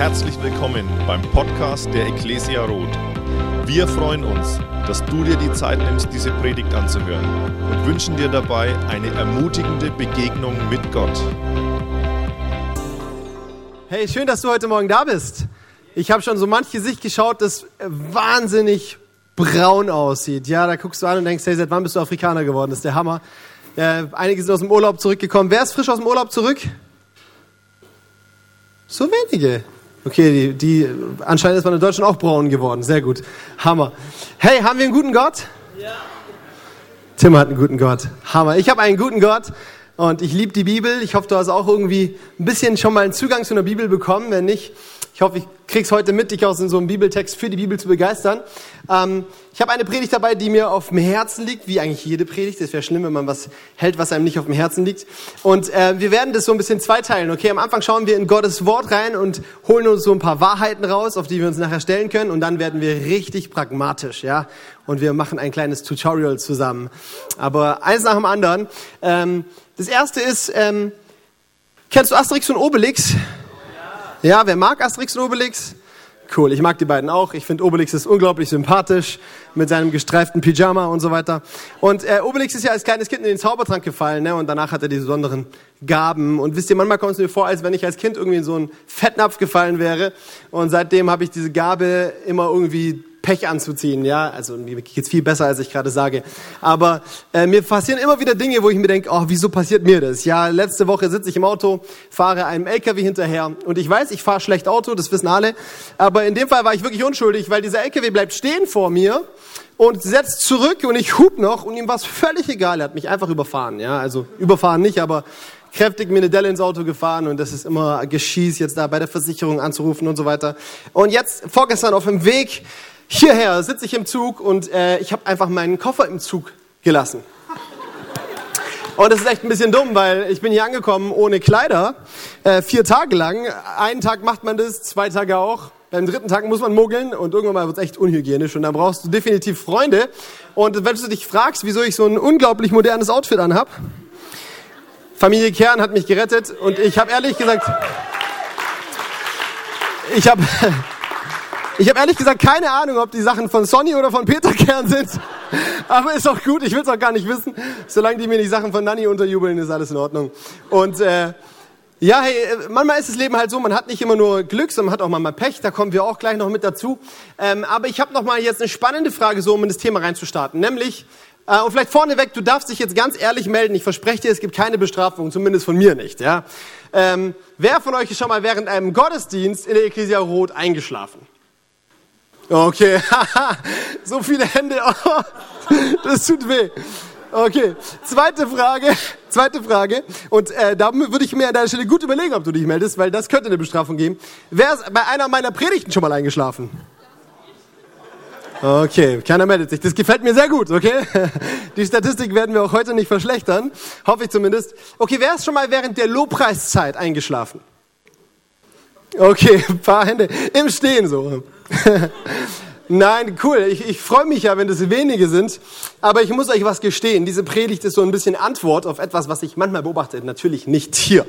Herzlich willkommen beim Podcast der Ecclesia Roth. Wir freuen uns, dass du dir die Zeit nimmst, diese Predigt anzuhören und wünschen dir dabei eine ermutigende Begegnung mit Gott. Hey, schön, dass du heute Morgen da bist. Ich habe schon so manch Gesicht geschaut, das wahnsinnig braun aussieht. Ja, da guckst du an und denkst, hey, seit wann bist du Afrikaner geworden? Das ist der Hammer. Ja, einige sind aus dem Urlaub zurückgekommen. Wer ist frisch aus dem Urlaub zurück? So wenige. Okay, die, die anscheinend ist man in Deutschland auch braun geworden. Sehr gut. Hammer. Hey, haben wir einen guten Gott? Ja. Tim hat einen guten Gott. Hammer. Ich habe einen guten Gott und ich liebe die Bibel. Ich hoffe, du hast auch irgendwie ein bisschen schon mal einen Zugang zu einer Bibel bekommen. Wenn nicht, ich hoffe, ich krieg's heute mit, dich aus so einem Bibeltext für die Bibel zu begeistern. Ähm, ich habe eine Predigt dabei, die mir auf dem Herzen liegt, wie eigentlich jede Predigt. Es wäre schlimm, wenn man was hält, was einem nicht auf dem Herzen liegt. Und äh, wir werden das so ein bisschen zweiteilen. Okay, am Anfang schauen wir in Gottes Wort rein und holen uns so ein paar Wahrheiten raus, auf die wir uns nachher stellen können. Und dann werden wir richtig pragmatisch, ja. Und wir machen ein kleines Tutorial zusammen. Aber eins nach dem anderen. Ähm, das erste ist, ähm, kennst du Asterix und Obelix? Ja, wer mag Asterix und Obelix? Cool, ich mag die beiden auch. Ich finde Obelix ist unglaublich sympathisch mit seinem gestreiften Pyjama und so weiter. Und äh, Obelix ist ja als kleines Kind in den Zaubertrank gefallen, ne? Und danach hat er diese besonderen Gaben. Und wisst ihr, manchmal kommt es mir vor, als wenn ich als Kind irgendwie in so einen Fettnapf gefallen wäre. Und seitdem habe ich diese Gabe immer irgendwie Pech anzuziehen, ja. Also mir geht's viel besser, als ich gerade sage. Aber äh, mir passieren immer wieder Dinge, wo ich mir denke, oh, wieso passiert mir das? Ja, letzte Woche sitze ich im Auto, fahre einem LKW hinterher und ich weiß, ich fahre schlecht Auto, das wissen alle. Aber in dem Fall war ich wirklich unschuldig, weil dieser LKW bleibt stehen vor mir und setzt zurück und ich hub noch und ihm war es völlig egal. Er hat mich einfach überfahren, ja. Also überfahren nicht, aber kräftig mir eine Delle ins Auto gefahren und das ist immer geschieß, jetzt da bei der Versicherung anzurufen und so weiter. Und jetzt vorgestern auf dem Weg hierher sitze ich im Zug und äh, ich habe einfach meinen Koffer im Zug gelassen. Und das ist echt ein bisschen dumm, weil ich bin hier angekommen ohne Kleider, äh, vier Tage lang. Einen Tag macht man das, zwei Tage auch. Beim dritten Tag muss man muggeln und irgendwann mal wird es echt unhygienisch und dann brauchst du definitiv Freunde. Und wenn du dich fragst, wieso ich so ein unglaublich modernes Outfit anhab, Familie Kern hat mich gerettet und ich habe ehrlich gesagt, ich habe ich habe ehrlich gesagt keine Ahnung, ob die Sachen von Sonny oder von Peter Kern sind. Aber ist auch gut, ich will es auch gar nicht wissen. Solange die mir die Sachen von Nanny unterjubeln, ist alles in Ordnung. Und äh, ja, hey, manchmal ist das Leben halt so, man hat nicht immer nur Glück, sondern man hat auch manchmal Pech, da kommen wir auch gleich noch mit dazu. Ähm, aber ich habe mal jetzt eine spannende Frage, so um in das Thema reinzustarten, nämlich, äh, und vielleicht vorneweg, du darfst dich jetzt ganz ehrlich melden, ich verspreche dir, es gibt keine Bestrafung, zumindest von mir nicht. Ja? Ähm, wer von euch ist schon mal während einem Gottesdienst in der Ecclesia Rot eingeschlafen? Okay, so viele Hände, oh, das tut weh. Okay, zweite Frage, zweite Frage. Und äh, da würde ich mir an deiner Stelle gut überlegen, ob du dich meldest, weil das könnte eine Bestrafung geben. Wer ist bei einer meiner Predigten schon mal eingeschlafen? Okay, keiner meldet sich. Das gefällt mir sehr gut, okay? Die Statistik werden wir auch heute nicht verschlechtern, hoffe ich zumindest. Okay, wer ist schon mal während der Lobpreiszeit eingeschlafen? Okay, ein paar Hände im Stehen so. Nein, cool. Ich, ich freue mich ja, wenn das wenige sind. Aber ich muss euch was gestehen. Diese Predigt ist so ein bisschen Antwort auf etwas, was ich manchmal beobachte. Natürlich nicht hier.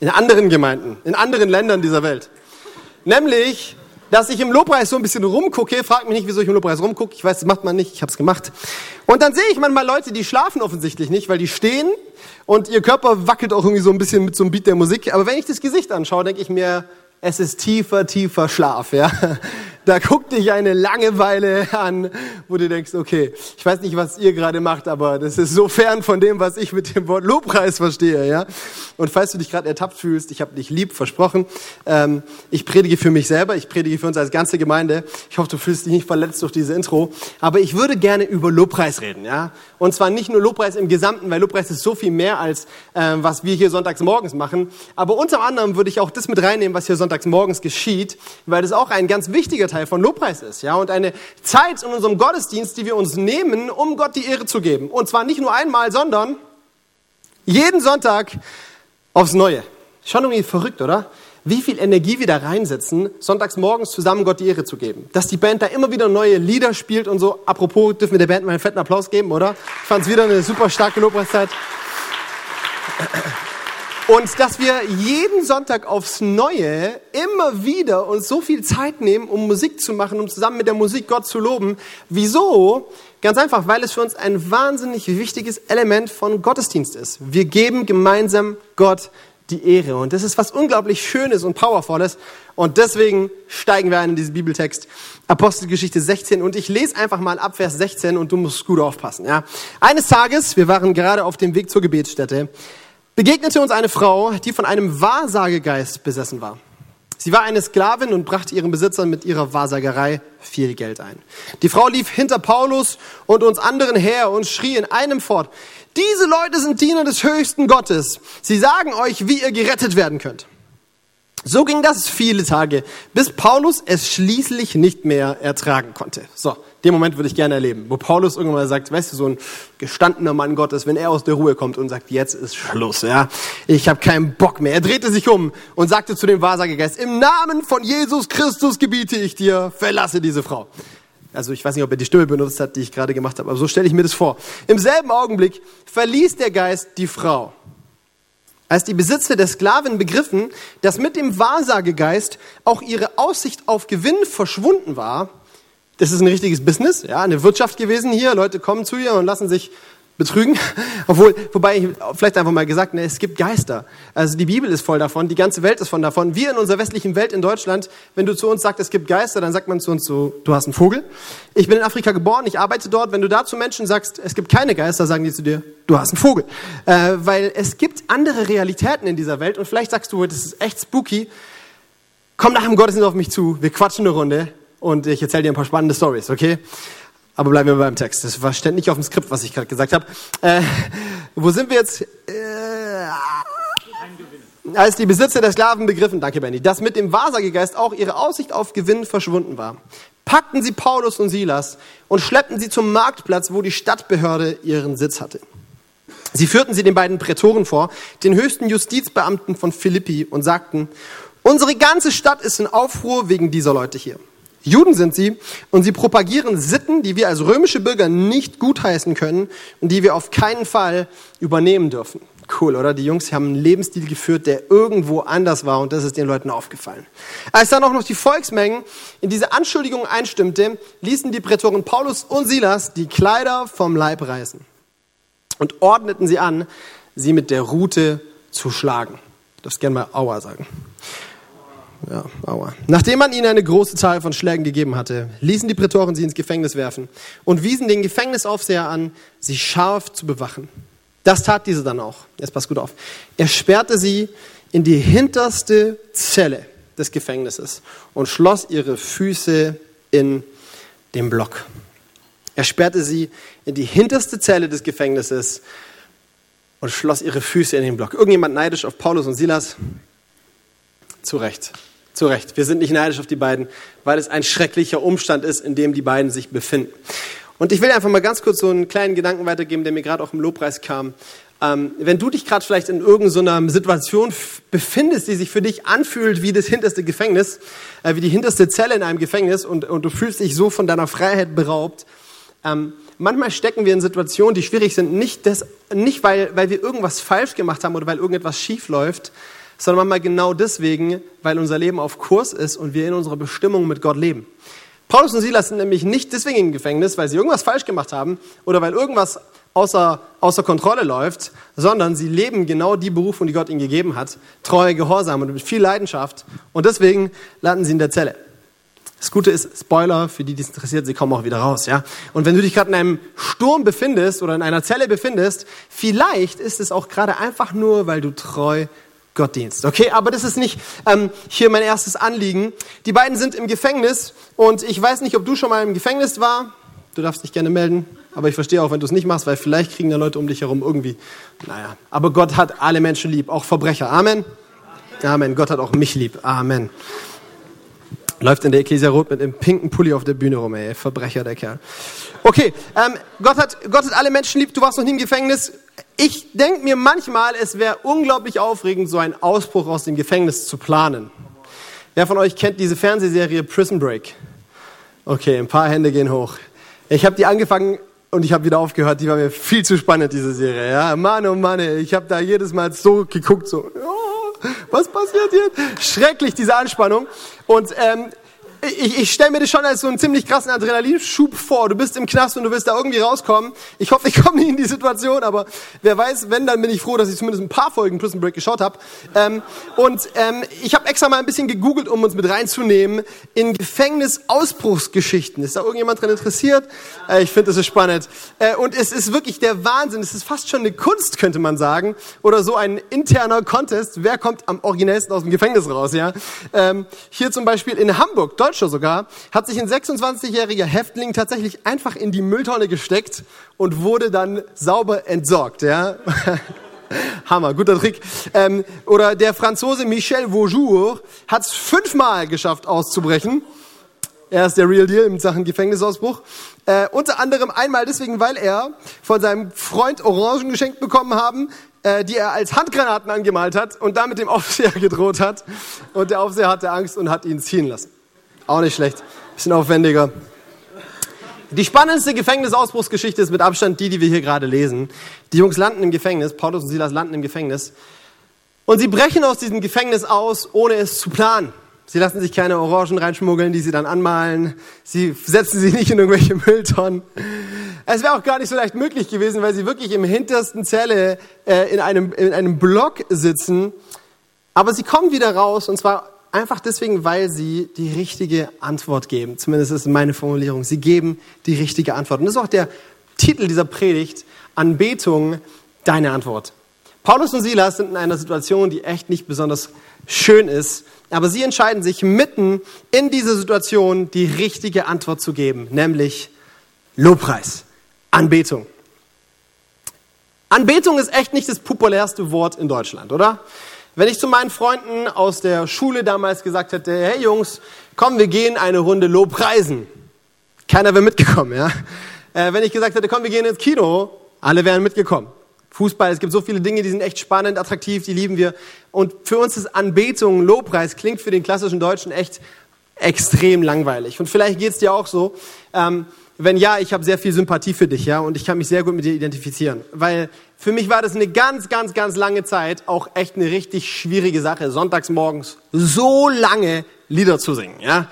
In anderen Gemeinden, in anderen Ländern dieser Welt. Nämlich, dass ich im Lobpreis so ein bisschen rumgucke. Fragt mich nicht, wieso ich im Lobpreis rumgucke. Ich weiß, das macht man nicht. Ich habe es gemacht. Und dann sehe ich manchmal Leute, die schlafen offensichtlich nicht, weil die stehen und ihr Körper wackelt auch irgendwie so ein bisschen mit so einem Beat der Musik. Aber wenn ich das Gesicht anschaue, denke ich mir, es ist tiefer, tiefer Schlaf, ja. Da guckt dich eine Langeweile an, wo du denkst, okay, ich weiß nicht, was ihr gerade macht, aber das ist so fern von dem, was ich mit dem Wort Lobpreis verstehe, ja. Und falls du dich gerade ertappt fühlst, ich habe dich lieb, versprochen. Ähm, ich predige für mich selber, ich predige für uns als ganze Gemeinde. Ich hoffe, du fühlst dich nicht verletzt durch diese Intro. Aber ich würde gerne über Lobpreis reden, ja. Und zwar nicht nur Lobpreis im Gesamten, weil Lobpreis ist so viel mehr als äh, was wir hier sonntags morgens machen. Aber unter anderem würde ich auch das mit reinnehmen, was hier sonntags morgens geschieht, weil das auch ein ganz wichtiger Teil von Lobpreis ist, ja. Und eine Zeit in unserem Gottesdienst, die wir uns nehmen, um Gott die Ehre zu geben. Und zwar nicht nur einmal, sondern jeden Sonntag aufs Neue. Schon irgendwie verrückt, oder? wie viel Energie wir da reinsetzen, sonntags morgens zusammen Gott die Ehre zu geben. Dass die Band da immer wieder neue Lieder spielt und so. Apropos, dürfen wir der Band mal einen fetten Applaus geben, oder? Ich fand es wieder eine super starke Lobpreiszeit. Und dass wir jeden Sonntag aufs Neue immer wieder uns so viel Zeit nehmen, um Musik zu machen, um zusammen mit der Musik Gott zu loben. Wieso? Ganz einfach, weil es für uns ein wahnsinnig wichtiges Element von Gottesdienst ist. Wir geben gemeinsam Gott die Ehre. Und das ist was unglaublich Schönes und Powervolles. Und deswegen steigen wir ein in diesen Bibeltext. Apostelgeschichte 16. Und ich lese einfach mal ab Vers 16 und du musst gut aufpassen. Ja. Eines Tages, wir waren gerade auf dem Weg zur Gebetsstätte, begegnete uns eine Frau, die von einem Wahrsagegeist besessen war. Sie war eine Sklavin und brachte ihren Besitzern mit ihrer Wahrsagerei viel Geld ein. Die Frau lief hinter Paulus und uns anderen her und schrie in einem fort, diese Leute sind Diener des höchsten Gottes. Sie sagen euch, wie ihr gerettet werden könnt. So ging das viele Tage, bis Paulus es schließlich nicht mehr ertragen konnte. So, den Moment würde ich gerne erleben, wo Paulus irgendwann mal sagt, weißt du, so ein gestandener Mann Gottes, wenn er aus der Ruhe kommt und sagt, jetzt ist Schluss, ja, ich habe keinen Bock mehr. Er drehte sich um und sagte zu dem Wahrsagegeist, im Namen von Jesus Christus gebiete ich dir, verlasse diese Frau. Also ich weiß nicht, ob er die Stimme benutzt hat, die ich gerade gemacht habe, aber so stelle ich mir das vor. Im selben Augenblick verließ der Geist die Frau. Als die Besitzer der Sklaven begriffen, dass mit dem Wahrsagegeist auch ihre Aussicht auf Gewinn verschwunden war, das ist ein richtiges Business, ja, eine Wirtschaft gewesen hier, Leute kommen zu ihr und lassen sich betrügen. Obwohl, wobei ich vielleicht einfach mal gesagt, ne, es gibt Geister. Also die Bibel ist voll davon, die ganze Welt ist voll davon. Wir in unserer westlichen Welt in Deutschland, wenn du zu uns sagst, es gibt Geister, dann sagt man zu uns so, du hast einen Vogel. Ich bin in Afrika geboren, ich arbeite dort. Wenn du da zu Menschen sagst, es gibt keine Geister, sagen die zu dir, du hast einen Vogel. Äh, weil es gibt andere Realitäten in dieser Welt und vielleicht sagst du, das ist echt spooky. Komm nach dem Gottesdienst auf mich zu, wir quatschen eine Runde und ich erzähle dir ein paar spannende Stories, okay? Aber bleiben wir beim Text. Das war ständig auf dem Skript, was ich gerade gesagt habe. Äh, wo sind wir jetzt? Äh, als die Besitzer der Sklaven begriffen, danke Benny, dass mit dem Wahrsagegeist auch ihre Aussicht auf Gewinn verschwunden war, packten sie Paulus und Silas und schleppten sie zum Marktplatz, wo die Stadtbehörde ihren Sitz hatte. Sie führten sie den beiden Prätoren vor, den höchsten Justizbeamten von Philippi, und sagten, unsere ganze Stadt ist in Aufruhr wegen dieser Leute hier. Juden sind sie und sie propagieren Sitten, die wir als römische Bürger nicht gutheißen können und die wir auf keinen Fall übernehmen dürfen. Cool, oder? Die Jungs haben einen Lebensstil geführt, der irgendwo anders war und das ist den Leuten aufgefallen. Als dann auch noch die Volksmengen in diese Anschuldigungen einstimmte, ließen die Prätoren Paulus und Silas die Kleider vom Leib reißen und ordneten sie an, sie mit der Rute zu schlagen. Darfst gerne mal Aua sagen. Ja, aua. Nachdem man ihnen eine große Zahl von Schlägen gegeben hatte, ließen die Prätoren sie ins Gefängnis werfen und wiesen den Gefängnisaufseher an, sie scharf zu bewachen. Das tat diese dann auch. Jetzt passt gut auf. Er sperrte sie in die hinterste Zelle des Gefängnisses und schloss ihre Füße in den Block. Er sperrte sie in die hinterste Zelle des Gefängnisses und schloss ihre Füße in den Block. Irgendjemand neidisch auf Paulus und Silas? Zu Recht. Zu Recht. Wir sind nicht neidisch auf die beiden, weil es ein schrecklicher Umstand ist, in dem die beiden sich befinden. Und ich will einfach mal ganz kurz so einen kleinen Gedanken weitergeben, der mir gerade auch im Lobpreis kam. Ähm, wenn du dich gerade vielleicht in irgendeiner Situation befindest, die sich für dich anfühlt wie das hinterste Gefängnis, äh, wie die hinterste Zelle in einem Gefängnis und, und du fühlst dich so von deiner Freiheit beraubt, ähm, manchmal stecken wir in Situationen, die schwierig sind, nicht, das, nicht weil, weil wir irgendwas falsch gemacht haben oder weil irgendetwas schief läuft, sondern manchmal genau deswegen, weil unser Leben auf Kurs ist und wir in unserer Bestimmung mit Gott leben. Paulus und Silas sind nämlich nicht deswegen im Gefängnis, weil sie irgendwas falsch gemacht haben oder weil irgendwas außer, außer Kontrolle läuft, sondern sie leben genau die Berufung, die Gott ihnen gegeben hat, treue, gehorsam und mit viel Leidenschaft. Und deswegen landen sie in der Zelle. Das Gute ist, Spoiler, für die, die es interessiert, sie kommen auch wieder raus, ja. Und wenn du dich gerade in einem Sturm befindest oder in einer Zelle befindest, vielleicht ist es auch gerade einfach nur, weil du treu Gottdienst. Okay, aber das ist nicht ähm, hier mein erstes Anliegen. Die beiden sind im Gefängnis und ich weiß nicht, ob du schon mal im Gefängnis war. Du darfst dich gerne melden, aber ich verstehe auch, wenn du es nicht machst, weil vielleicht kriegen da Leute um dich herum irgendwie. Naja, aber Gott hat alle Menschen lieb, auch Verbrecher. Amen. Amen. Gott hat auch mich lieb. Amen. Läuft in der Ecclesia Rot mit einem pinken Pulli auf der Bühne rum, ey. Verbrecher, der Kerl. Okay, ähm, Gott, hat, Gott hat alle Menschen lieb. Du warst noch nie im Gefängnis. Ich denke mir manchmal, es wäre unglaublich aufregend, so einen Ausbruch aus dem Gefängnis zu planen. Wer von euch kennt diese Fernsehserie Prison Break? Okay, ein paar Hände gehen hoch. Ich habe die angefangen und ich habe wieder aufgehört. Die war mir viel zu spannend, diese Serie. Ja, Mann, oh Mann, ich habe da jedes Mal so geguckt, so, oh, was passiert jetzt? Schrecklich, diese Anspannung. Und ähm, ich, ich stelle mir das schon als so einen ziemlich krassen Adrenalinschub vor. Du bist im Knast und du willst da irgendwie rauskommen. Ich hoffe, ich komme nie in die Situation, aber wer weiß, wenn, dann bin ich froh, dass ich zumindest ein paar Folgen Prison Break geschaut habe. Ähm, und ähm, ich habe extra mal ein bisschen gegoogelt, um uns mit reinzunehmen in Gefängnisausbruchsgeschichten. Ist da irgendjemand dran interessiert? Äh, ich finde, das ist spannend. Äh, und es ist wirklich der Wahnsinn. Es ist fast schon eine Kunst, könnte man sagen. Oder so ein interner Contest. Wer kommt am originellsten aus dem Gefängnis raus? Ja. Ähm, hier zum Beispiel in Hamburg, Deutschland Deutscher sogar, hat sich ein 26-jähriger Häftling tatsächlich einfach in die Mülltonne gesteckt und wurde dann sauber entsorgt. Ja? Hammer, guter Trick. Ähm, oder der Franzose Michel Vaujour hat es fünfmal geschafft auszubrechen. Er ist der Real Deal in Sachen Gefängnisausbruch. Äh, unter anderem einmal deswegen, weil er von seinem Freund Orangen geschenkt bekommen haben, äh, die er als Handgranaten angemalt hat und damit dem Aufseher gedroht hat. Und der Aufseher hatte Angst und hat ihn ziehen lassen. Auch nicht schlecht. Bisschen aufwendiger. Die spannendste Gefängnisausbruchsgeschichte ist mit Abstand die, die wir hier gerade lesen. Die Jungs landen im Gefängnis, Paulus und Silas landen im Gefängnis. Und sie brechen aus diesem Gefängnis aus, ohne es zu planen. Sie lassen sich keine Orangen reinschmuggeln, die sie dann anmalen. Sie setzen sie nicht in irgendwelche Mülltonnen. Es wäre auch gar nicht so leicht möglich gewesen, weil sie wirklich im hintersten Zelle äh, in, einem, in einem Block sitzen. Aber sie kommen wieder raus und zwar Einfach deswegen, weil sie die richtige Antwort geben. Zumindest ist meine Formulierung. Sie geben die richtige Antwort. Und das ist auch der Titel dieser Predigt. Anbetung, deine Antwort. Paulus und Silas sind in einer Situation, die echt nicht besonders schön ist. Aber sie entscheiden sich mitten in dieser Situation die richtige Antwort zu geben. Nämlich Lobpreis. Anbetung. Anbetung ist echt nicht das populärste Wort in Deutschland, oder? Wenn ich zu meinen Freunden aus der Schule damals gesagt hätte, hey Jungs, komm, wir gehen eine Runde Lobpreisen. Keiner wäre mitgekommen, ja. Äh, wenn ich gesagt hätte, komm, wir gehen ins Kino, alle wären mitgekommen. Fußball, es gibt so viele Dinge, die sind echt spannend, attraktiv, die lieben wir. Und für uns ist Anbetung, Lobpreis, klingt für den klassischen Deutschen echt extrem langweilig. Und vielleicht geht's dir auch so. Ähm, wenn ja, ich habe sehr viel Sympathie für dich, ja, und ich kann mich sehr gut mit dir identifizieren, weil für mich war das eine ganz, ganz, ganz lange Zeit auch echt eine richtig schwierige Sache, sonntags morgens so lange Lieder zu singen, ja.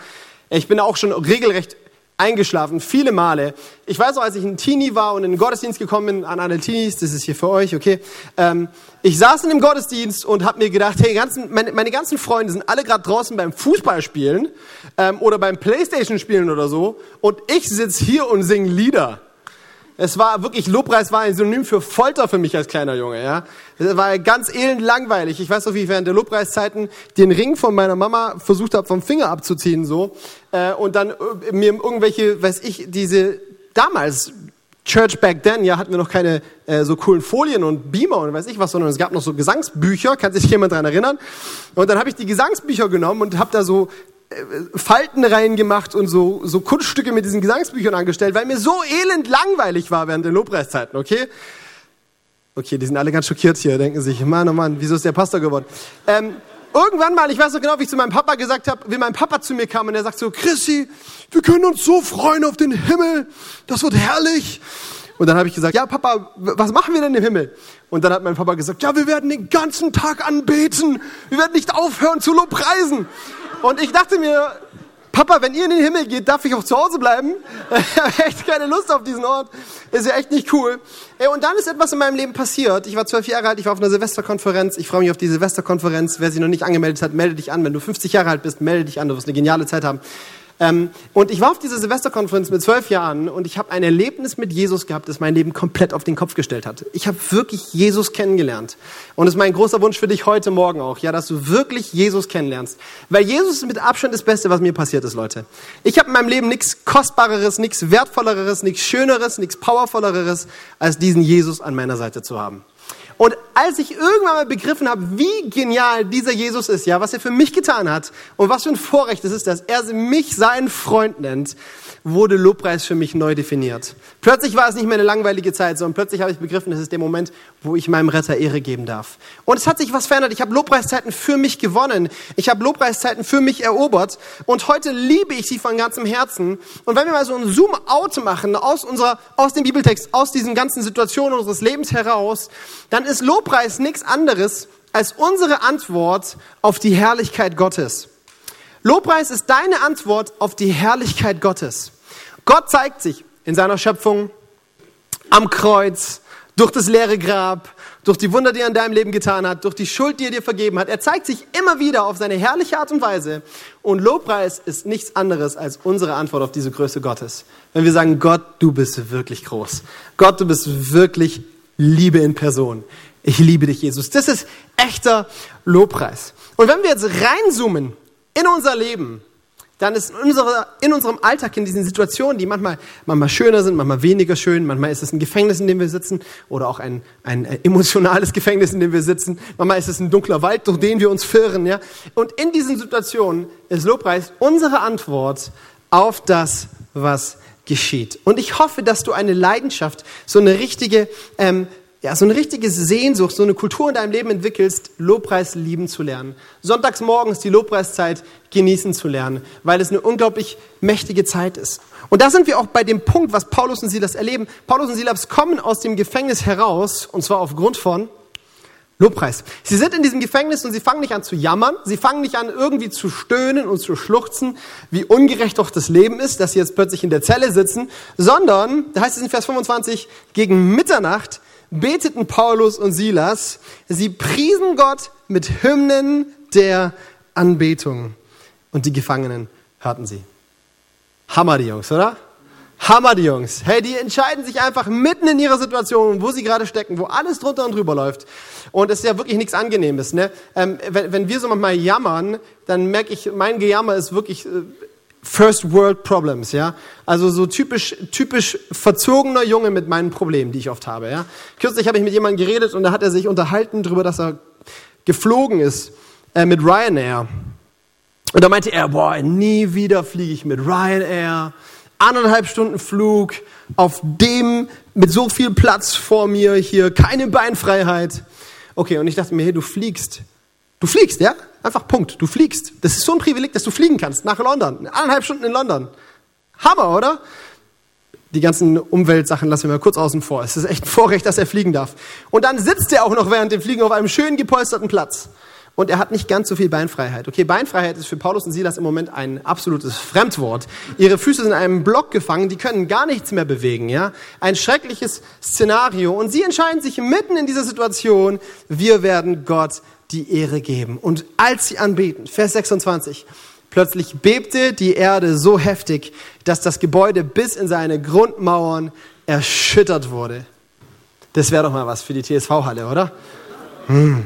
Ich bin auch schon regelrecht eingeschlafen, viele Male. Ich weiß auch, als ich ein Teenie war und in den Gottesdienst gekommen bin, an alle Teenies, das ist hier für euch, okay. Ähm, ich saß in dem Gottesdienst und habe mir gedacht, hey, ganzen, meine, meine, ganzen Freunde sind alle gerade draußen beim Fußballspielen ähm, oder beim Playstation spielen oder so und ich sitze hier und singe Lieder. Es war wirklich, Lobpreis war ein Synonym für Folter für mich als kleiner Junge, ja. Es war ganz elend langweilig. Ich weiß noch, wie ich während der Lobpreiszeiten den Ring von meiner Mama versucht habe, vom Finger abzuziehen, so. Äh, und dann äh, mir irgendwelche, weiß ich, diese, damals, Church back then, ja, hatten wir noch keine äh, so coolen Folien und Beamer und weiß ich was, sondern es gab noch so Gesangsbücher, kann sich jemand dran erinnern? Und dann habe ich die Gesangsbücher genommen und habe da so Falten reingemacht und so, so Kunststücke mit diesen Gesangsbüchern angestellt, weil mir so elend langweilig war während der Lobpreiszeiten, okay? Okay, die sind alle ganz schockiert hier, denken sich, Mann, oh Mann, wieso ist der Pastor geworden? Ähm, irgendwann mal, ich weiß noch genau, wie ich zu meinem Papa gesagt habe, wie mein Papa zu mir kam und er sagt so, Chrissy, wir können uns so freuen auf den Himmel, das wird herrlich. Und dann habe ich gesagt, ja Papa, was machen wir denn im Himmel? Und dann hat mein Papa gesagt, ja, wir werden den ganzen Tag anbeten, wir werden nicht aufhören zu Lobpreisen. Und ich dachte mir, Papa, wenn ihr in den Himmel geht, darf ich auch zu Hause bleiben? Ich habe echt keine Lust auf diesen Ort. Ist ja echt nicht cool. Und dann ist etwas in meinem Leben passiert. Ich war zwölf Jahre alt, ich war auf einer Silvesterkonferenz. Ich freue mich auf die Silvesterkonferenz. Wer sich noch nicht angemeldet hat, melde dich an. Wenn du 50 Jahre alt bist, melde dich an. Du wirst eine geniale Zeit haben. Ähm, und ich war auf dieser Silvesterkonferenz mit zwölf Jahren und ich habe ein Erlebnis mit Jesus gehabt, das mein Leben komplett auf den Kopf gestellt hat. Ich habe wirklich Jesus kennengelernt. Und es ist mein großer Wunsch für dich heute Morgen auch, ja, dass du wirklich Jesus kennenlernst. Weil Jesus ist mit Abstand das Beste, was mir passiert ist, Leute. Ich habe in meinem Leben nichts Kostbareres, nichts Wertvolleres, nichts Schöneres, nichts Powervolleres, als diesen Jesus an meiner Seite zu haben. Und als ich irgendwann mal begriffen habe, wie genial dieser Jesus ist, ja, was er für mich getan hat und was für ein Vorrecht es ist, dass er mich seinen Freund nennt, wurde Lobpreis für mich neu definiert. Plötzlich war es nicht mehr eine langweilige Zeit, sondern plötzlich habe ich begriffen, es ist der Moment, wo ich meinem Retter Ehre geben darf. Und es hat sich was verändert. Ich habe Lobpreiszeiten für mich gewonnen. Ich habe Lobpreiszeiten für mich erobert. Und heute liebe ich sie von ganzem Herzen. Und wenn wir mal so ein Zoom-out machen aus unserer, aus dem Bibeltext, aus diesen ganzen Situationen unseres Lebens heraus, dann ist Lobpreis nichts anderes als unsere Antwort auf die Herrlichkeit Gottes. Lobpreis ist deine Antwort auf die Herrlichkeit Gottes. Gott zeigt sich in seiner Schöpfung, am Kreuz, durch das leere Grab, durch die Wunder, die er in deinem Leben getan hat, durch die Schuld, die er dir vergeben hat. Er zeigt sich immer wieder auf seine herrliche Art und Weise. Und Lobpreis ist nichts anderes als unsere Antwort auf diese Größe Gottes. Wenn wir sagen, Gott, du bist wirklich groß. Gott, du bist wirklich Liebe in Person. Ich liebe dich, Jesus. Das ist echter Lobpreis. Und wenn wir jetzt reinzoomen in unser Leben, dann ist in, unserer, in unserem Alltag, in diesen Situationen, die manchmal, manchmal schöner sind, manchmal weniger schön, manchmal ist es ein Gefängnis, in dem wir sitzen, oder auch ein, ein äh, emotionales Gefängnis, in dem wir sitzen, manchmal ist es ein dunkler Wald, durch den wir uns firren. Ja? Und in diesen Situationen ist Lobpreis unsere Antwort auf das, was geschieht. Und ich hoffe, dass du eine Leidenschaft, so eine richtige ähm, ja, so eine richtige Sehnsucht, so eine Kultur in deinem Leben entwickelst, Lobpreis lieben zu lernen. Sonntags morgens die Lobpreiszeit genießen zu lernen, weil es eine unglaublich mächtige Zeit ist. Und da sind wir auch bei dem Punkt, was Paulus und Silas erleben. Paulus und Silas kommen aus dem Gefängnis heraus, und zwar aufgrund von Lobpreis. Sie sind in diesem Gefängnis und sie fangen nicht an zu jammern, sie fangen nicht an irgendwie zu stöhnen und zu schluchzen, wie ungerecht doch das Leben ist, dass sie jetzt plötzlich in der Zelle sitzen, sondern, da heißt es in Vers 25, gegen Mitternacht beteten Paulus und Silas. Sie priesen Gott mit Hymnen der Anbetung. Und die Gefangenen hörten sie. Hammer die Jungs, oder? Hammer die Jungs. Hey, die entscheiden sich einfach mitten in ihrer Situation, wo sie gerade stecken, wo alles drunter und drüber läuft. Und es ist ja wirklich nichts Angenehmes. Ne? Ähm, wenn, wenn wir so manchmal jammern, dann merke ich, mein Gejammer ist wirklich äh, First World Problems, ja. Also so typisch, typisch verzogener Junge mit meinen Problemen, die ich oft habe, ja. Kürzlich habe ich mit jemandem geredet und da hat er sich unterhalten darüber, dass er geflogen ist äh, mit Ryanair. Und da meinte er, boah, nie wieder fliege ich mit Ryanair. Anderthalb Stunden Flug auf dem mit so viel Platz vor mir hier, keine Beinfreiheit. Okay, und ich dachte mir, hey, du fliegst. Du fliegst, ja? Einfach Punkt. Du fliegst. Das ist so ein Privileg, dass du fliegen kannst nach London. Eineinhalb Stunden in London. Hammer, oder? Die ganzen Umweltsachen lassen wir mal kurz außen vor. Es ist echt ein Vorrecht, dass er fliegen darf. Und dann sitzt er auch noch während dem Fliegen auf einem schön gepolsterten Platz. Und er hat nicht ganz so viel Beinfreiheit. Okay, Beinfreiheit ist für Paulus und Silas im Moment ein absolutes Fremdwort. Ihre Füße sind in einem Block gefangen, die können gar nichts mehr bewegen, ja? Ein schreckliches Szenario. Und sie entscheiden sich mitten in dieser Situation, wir werden Gott die Ehre geben. Und als sie anbeten, Vers 26, plötzlich bebte die Erde so heftig, dass das Gebäude bis in seine Grundmauern erschüttert wurde. Das wäre doch mal was für die TSV-Halle, oder? Hm.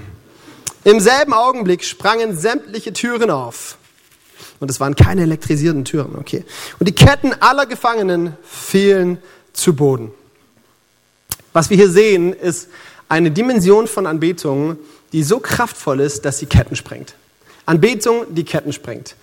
Im selben Augenblick sprangen sämtliche Türen auf. Und es waren keine elektrisierten Türen, okay. Und die Ketten aller Gefangenen fielen zu Boden. Was wir hier sehen, ist eine Dimension von Anbetung, die so kraftvoll ist, dass sie Ketten sprengt. Anbetung, die Ketten sprengt.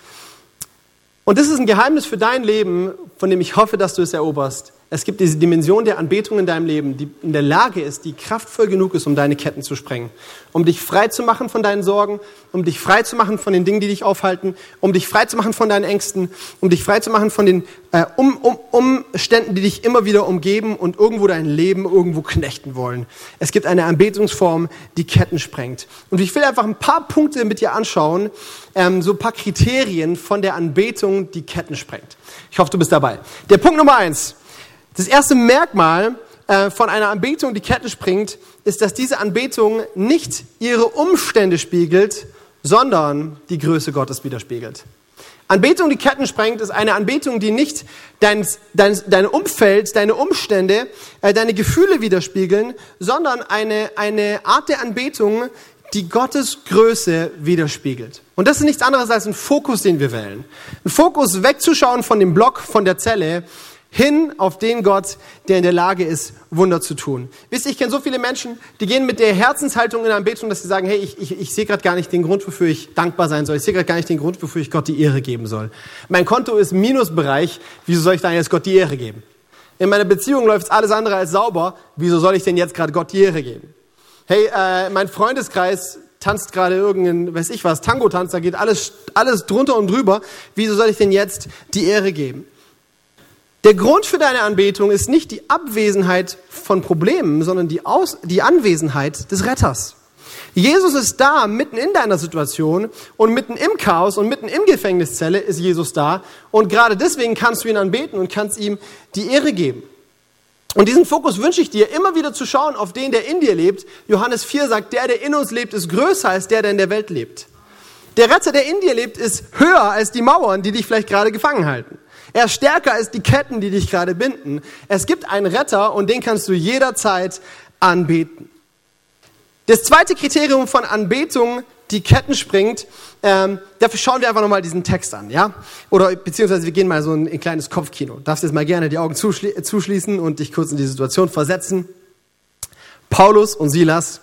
Und das ist ein Geheimnis für dein Leben, von dem ich hoffe, dass du es eroberst. Es gibt diese Dimension der Anbetung in deinem Leben, die in der Lage ist, die kraftvoll genug ist, um deine Ketten zu sprengen. Um dich frei zu machen von deinen Sorgen, um dich frei zu machen von den Dingen, die dich aufhalten, um dich frei zu machen von deinen Ängsten, um dich frei zu machen von den äh, um, um, Umständen, die dich immer wieder umgeben und irgendwo dein Leben irgendwo knechten wollen. Es gibt eine Anbetungsform, die Ketten sprengt. Und ich will einfach ein paar Punkte mit dir anschauen, ähm, so ein paar Kriterien von der Anbetung, die Ketten sprengt. Ich hoffe, du bist dabei. Der Punkt Nummer eins. Das erste Merkmal äh, von einer Anbetung, die Ketten springt, ist, dass diese Anbetung nicht ihre Umstände spiegelt, sondern die Größe Gottes widerspiegelt. Anbetung, die Ketten sprengt, ist eine Anbetung, die nicht dein, dein, dein Umfeld, deine Umstände, äh, deine Gefühle widerspiegeln, sondern eine, eine Art der Anbetung, die Gottes Größe widerspiegelt. Und das ist nichts anderes als ein Fokus, den wir wählen. Ein Fokus wegzuschauen von dem Block, von der Zelle, hin auf den Gott, der in der Lage ist, Wunder zu tun. Wisst ihr, ich kenne so viele Menschen, die gehen mit der Herzenshaltung in Anbetung, dass sie sagen, hey, ich, ich, ich sehe gerade gar nicht den Grund, wofür ich dankbar sein soll. Ich sehe gerade gar nicht den Grund, wofür ich Gott die Ehre geben soll. Mein Konto ist Minusbereich, wieso soll ich da jetzt Gott die Ehre geben? In meiner Beziehung läuft alles andere als sauber, wieso soll ich denn jetzt gerade Gott die Ehre geben? Hey, äh, mein Freundeskreis tanzt gerade irgendein, weiß ich was, Tango-Tanz, da geht alles, alles drunter und drüber. Wieso soll ich denn jetzt die Ehre geben? Der Grund für deine Anbetung ist nicht die Abwesenheit von Problemen, sondern die, Aus die Anwesenheit des Retters. Jesus ist da, mitten in deiner Situation und mitten im Chaos und mitten im Gefängniszelle ist Jesus da. Und gerade deswegen kannst du ihn anbeten und kannst ihm die Ehre geben. Und diesen Fokus wünsche ich dir, immer wieder zu schauen auf den, der in dir lebt. Johannes 4 sagt, der, der in uns lebt, ist größer als der, der in der Welt lebt. Der Retter, der in dir lebt, ist höher als die Mauern, die dich vielleicht gerade gefangen halten. Er ist stärker als die Ketten, die dich gerade binden. Es gibt einen Retter und den kannst du jederzeit anbeten. Das zweite Kriterium von Anbetung die Ketten springt. Ähm, dafür schauen wir einfach nochmal diesen Text an, ja? Oder beziehungsweise wir gehen mal so ein, ein kleines Kopfkino. Darfst jetzt mal gerne die Augen zuschli zuschließen und dich kurz in die Situation versetzen. Paulus und Silas,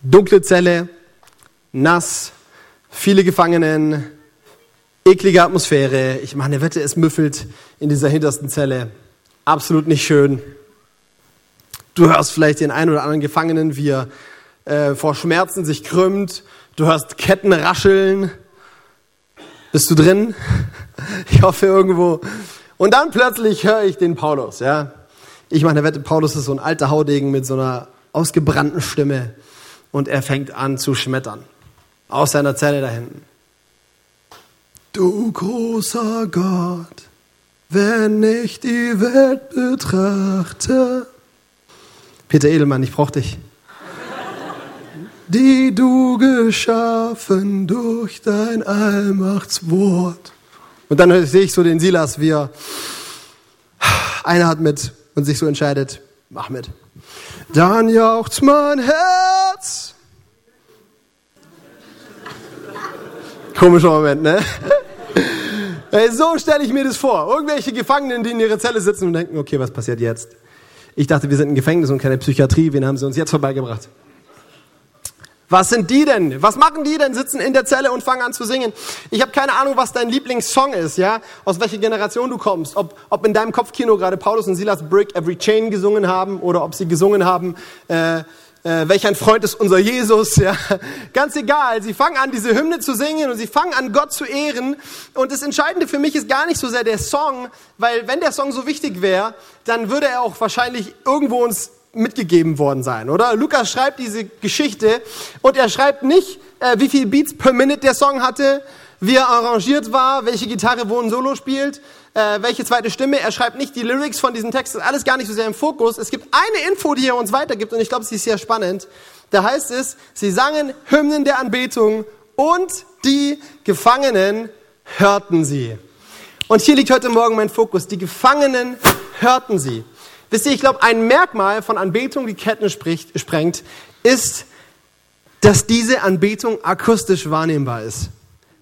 dunkle Zelle, nass, viele Gefangenen, eklige Atmosphäre. Ich meine, Wette, es müffelt in dieser hintersten Zelle. Absolut nicht schön. Du hörst vielleicht den einen oder anderen Gefangenen, wie er äh, vor Schmerzen sich krümmt Du hörst Ketten rascheln. Bist du drin? Ich hoffe irgendwo. Und dann plötzlich höre ich den Paulus, ja. Ich meine, wette, Paulus ist so ein alter Haudegen mit so einer ausgebrannten Stimme. Und er fängt an zu schmettern. Aus seiner Zelle da hinten. Du großer Gott, wenn ich die Welt betrachte. Peter Edelmann, ich brauch dich die du geschaffen durch dein Allmachtswort. Und dann sehe ich so den Silas, wie er einer hat mit und sich so entscheidet, mach mit. Dann jauchzt mein Herz. Komischer Moment, ne? So stelle ich mir das vor. Irgendwelche Gefangenen, die in ihrer Zelle sitzen und denken, okay, was passiert jetzt? Ich dachte, wir sind ein Gefängnis und keine Psychiatrie. Wen haben sie uns jetzt vorbeigebracht? Was sind die denn? Was machen die denn? Sitzen in der Zelle und fangen an zu singen. Ich habe keine Ahnung, was dein Lieblingssong ist, ja? Aus welcher Generation du kommst. Ob, ob in deinem Kopfkino gerade Paulus und Silas Brick Every Chain gesungen haben oder ob sie gesungen haben, äh, äh, welch ein Freund ist unser Jesus, ja? Ganz egal. Sie fangen an, diese Hymne zu singen und sie fangen an, Gott zu ehren. Und das Entscheidende für mich ist gar nicht so sehr der Song, weil wenn der Song so wichtig wäre, dann würde er auch wahrscheinlich irgendwo uns mitgegeben worden sein, oder? Lukas schreibt diese Geschichte und er schreibt nicht, äh, wie viel Beats per Minute der Song hatte, wie er arrangiert war, welche Gitarre wo ein Solo spielt, äh, welche zweite Stimme. Er schreibt nicht die Lyrics von diesem Text, das ist alles gar nicht so sehr im Fokus. Es gibt eine Info, die er uns weitergibt und ich glaube, sie ist sehr spannend. Da heißt es, sie sangen Hymnen der Anbetung und die Gefangenen hörten sie. Und hier liegt heute Morgen mein Fokus. Die Gefangenen hörten sie. Wisst ihr, ich glaube, ein Merkmal von Anbetung, die Ketten spricht, sprengt, ist, dass diese Anbetung akustisch wahrnehmbar ist.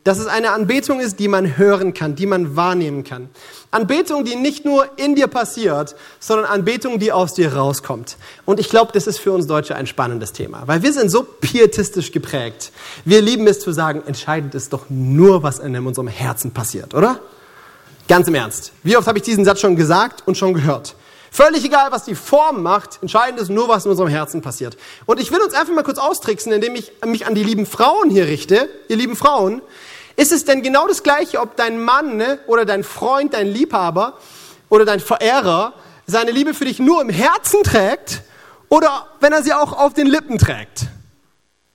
Dass es eine Anbetung ist, die man hören kann, die man wahrnehmen kann. Anbetung, die nicht nur in dir passiert, sondern Anbetung, die aus dir rauskommt. Und ich glaube, das ist für uns Deutsche ein spannendes Thema, weil wir sind so pietistisch geprägt. Wir lieben es zu sagen, entscheidend ist doch nur, was in unserem Herzen passiert, oder? Ganz im Ernst. Wie oft habe ich diesen Satz schon gesagt und schon gehört? Völlig egal, was die Form macht, entscheidend ist nur, was in unserem Herzen passiert. Und ich will uns einfach mal kurz austricksen, indem ich mich an die lieben Frauen hier richte. Ihr lieben Frauen, ist es denn genau das Gleiche, ob dein Mann ne, oder dein Freund, dein Liebhaber oder dein Verehrer seine Liebe für dich nur im Herzen trägt oder wenn er sie auch auf den Lippen trägt?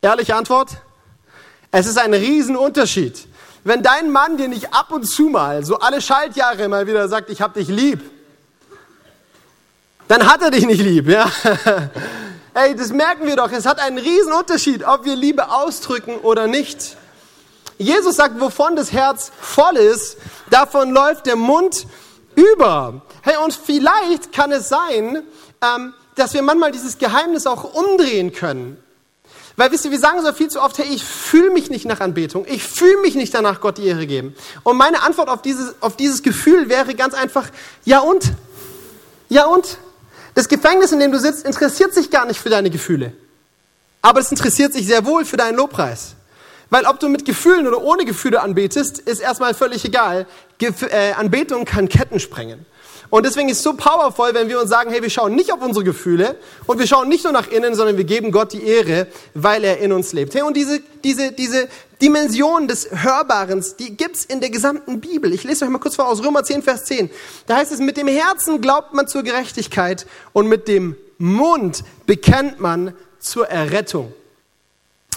Ehrliche Antwort? Es ist ein Riesenunterschied. Wenn dein Mann dir nicht ab und zu mal, so alle Schaltjahre mal wieder sagt, ich hab dich lieb, dann hat er dich nicht lieb, ja. Ey, das merken wir doch. Es hat einen riesen Unterschied, ob wir Liebe ausdrücken oder nicht. Jesus sagt, wovon das Herz voll ist, davon läuft der Mund über. Hey, und vielleicht kann es sein, ähm, dass wir manchmal dieses Geheimnis auch umdrehen können. Weil wisst ihr, wir sagen so viel zu oft, hey, ich fühle mich nicht nach Anbetung, ich fühle mich nicht danach, Gott die Ehre geben. Und meine Antwort auf dieses, auf dieses Gefühl wäre ganz einfach, ja und? Ja und? Das Gefängnis, in dem du sitzt, interessiert sich gar nicht für deine Gefühle. Aber es interessiert sich sehr wohl für deinen Lobpreis. Weil ob du mit Gefühlen oder ohne Gefühle anbetest, ist erstmal völlig egal. Gef äh, Anbetung kann Ketten sprengen. Und deswegen ist es so powerful, wenn wir uns sagen, hey, wir schauen nicht auf unsere Gefühle und wir schauen nicht nur nach innen, sondern wir geben Gott die Ehre, weil er in uns lebt. Hey, und diese, diese, diese Dimension des Hörbaren, die gibt's in der gesamten Bibel. Ich lese euch mal kurz vor aus Römer 10, Vers 10. Da heißt es, mit dem Herzen glaubt man zur Gerechtigkeit und mit dem Mund bekennt man zur Errettung.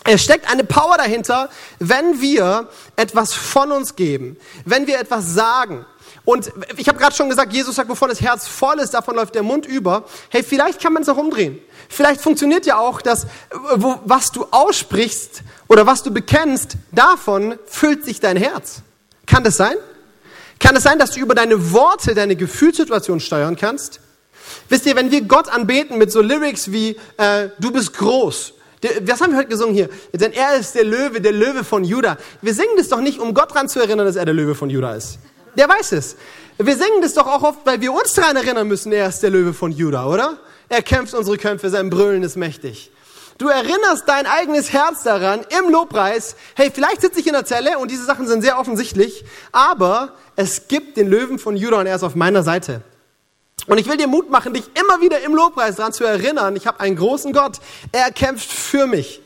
Es steckt eine Power dahinter, wenn wir etwas von uns geben, wenn wir etwas sagen. Und ich habe gerade schon gesagt, Jesus sagt, wovon das Herz voll ist, davon läuft der Mund über. Hey, vielleicht kann man es auch umdrehen. Vielleicht funktioniert ja auch, dass wo, was du aussprichst oder was du bekennst, davon füllt sich dein Herz. Kann das sein? Kann es sein, dass du über deine Worte deine Gefühlssituation steuern kannst? Wisst ihr, wenn wir Gott anbeten mit so Lyrics wie äh, du bist groß, was haben wir heute gesungen hier? Denn er ist der Löwe, der Löwe von Juda. Wir singen das doch nicht, um Gott daran zu erinnern, dass er der Löwe von Juda ist. Der weiß es. Wir singen das doch auch oft, weil wir uns daran erinnern müssen, er ist der Löwe von Juda, oder? Er kämpft unsere Kämpfe, sein Brüllen ist mächtig. Du erinnerst dein eigenes Herz daran im Lobpreis, hey, vielleicht sitze ich in der Zelle und diese Sachen sind sehr offensichtlich, aber es gibt den Löwen von Juda und er ist auf meiner Seite. Und ich will dir Mut machen, dich immer wieder im Lobpreis daran zu erinnern, ich habe einen großen Gott, er kämpft für mich.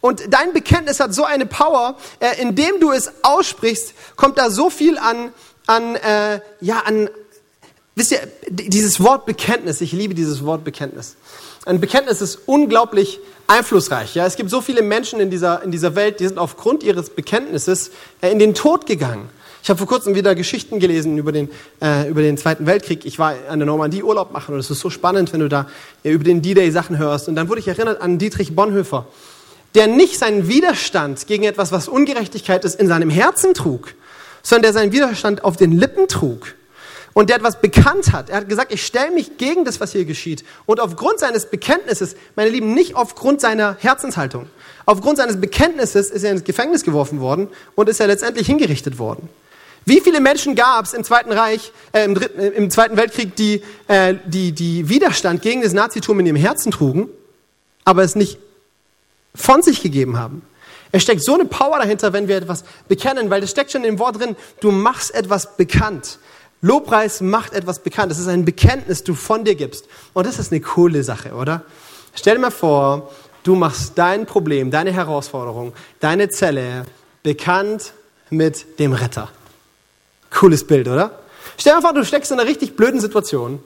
Und dein Bekenntnis hat so eine Power, äh, indem du es aussprichst, kommt da so viel an, an, äh, ja, an, wisst ihr, dieses Wort Bekenntnis, ich liebe dieses Wort Bekenntnis. Ein Bekenntnis ist unglaublich einflussreich. Ja, es gibt so viele Menschen in dieser, in dieser Welt, die sind aufgrund ihres Bekenntnisses äh, in den Tod gegangen. Ich habe vor kurzem wieder Geschichten gelesen über den, äh, über den Zweiten Weltkrieg. Ich war an der Normandie Urlaub machen und es ist so spannend, wenn du da ja, über den D-Day Sachen hörst. Und dann wurde ich erinnert an Dietrich Bonhoeffer, der nicht seinen Widerstand gegen etwas, was Ungerechtigkeit ist, in seinem Herzen trug, sondern der seinen Widerstand auf den Lippen trug. Und der etwas bekannt hat. Er hat gesagt, ich stelle mich gegen das, was hier geschieht. Und aufgrund seines Bekenntnisses, meine Lieben, nicht aufgrund seiner Herzenshaltung, aufgrund seines Bekenntnisses ist er ins Gefängnis geworfen worden und ist er letztendlich hingerichtet worden. Wie viele Menschen gab es im Zweiten Reich, äh, im, Dritten, äh, im Zweiten Weltkrieg, die, äh, die, die Widerstand gegen das Nazitum in ihrem Herzen trugen, aber es nicht von sich gegeben haben? Es steckt so eine Power dahinter, wenn wir etwas bekennen, weil es steckt schon im Wort drin, du machst etwas bekannt. Lobpreis macht etwas bekannt. Das ist ein Bekenntnis, du von dir gibst. Und das ist eine coole Sache, oder? Stell dir mal vor, du machst dein Problem, deine Herausforderung, deine Zelle bekannt mit dem Retter. Cooles Bild, oder? Stell dir vor, du steckst in einer richtig blöden Situation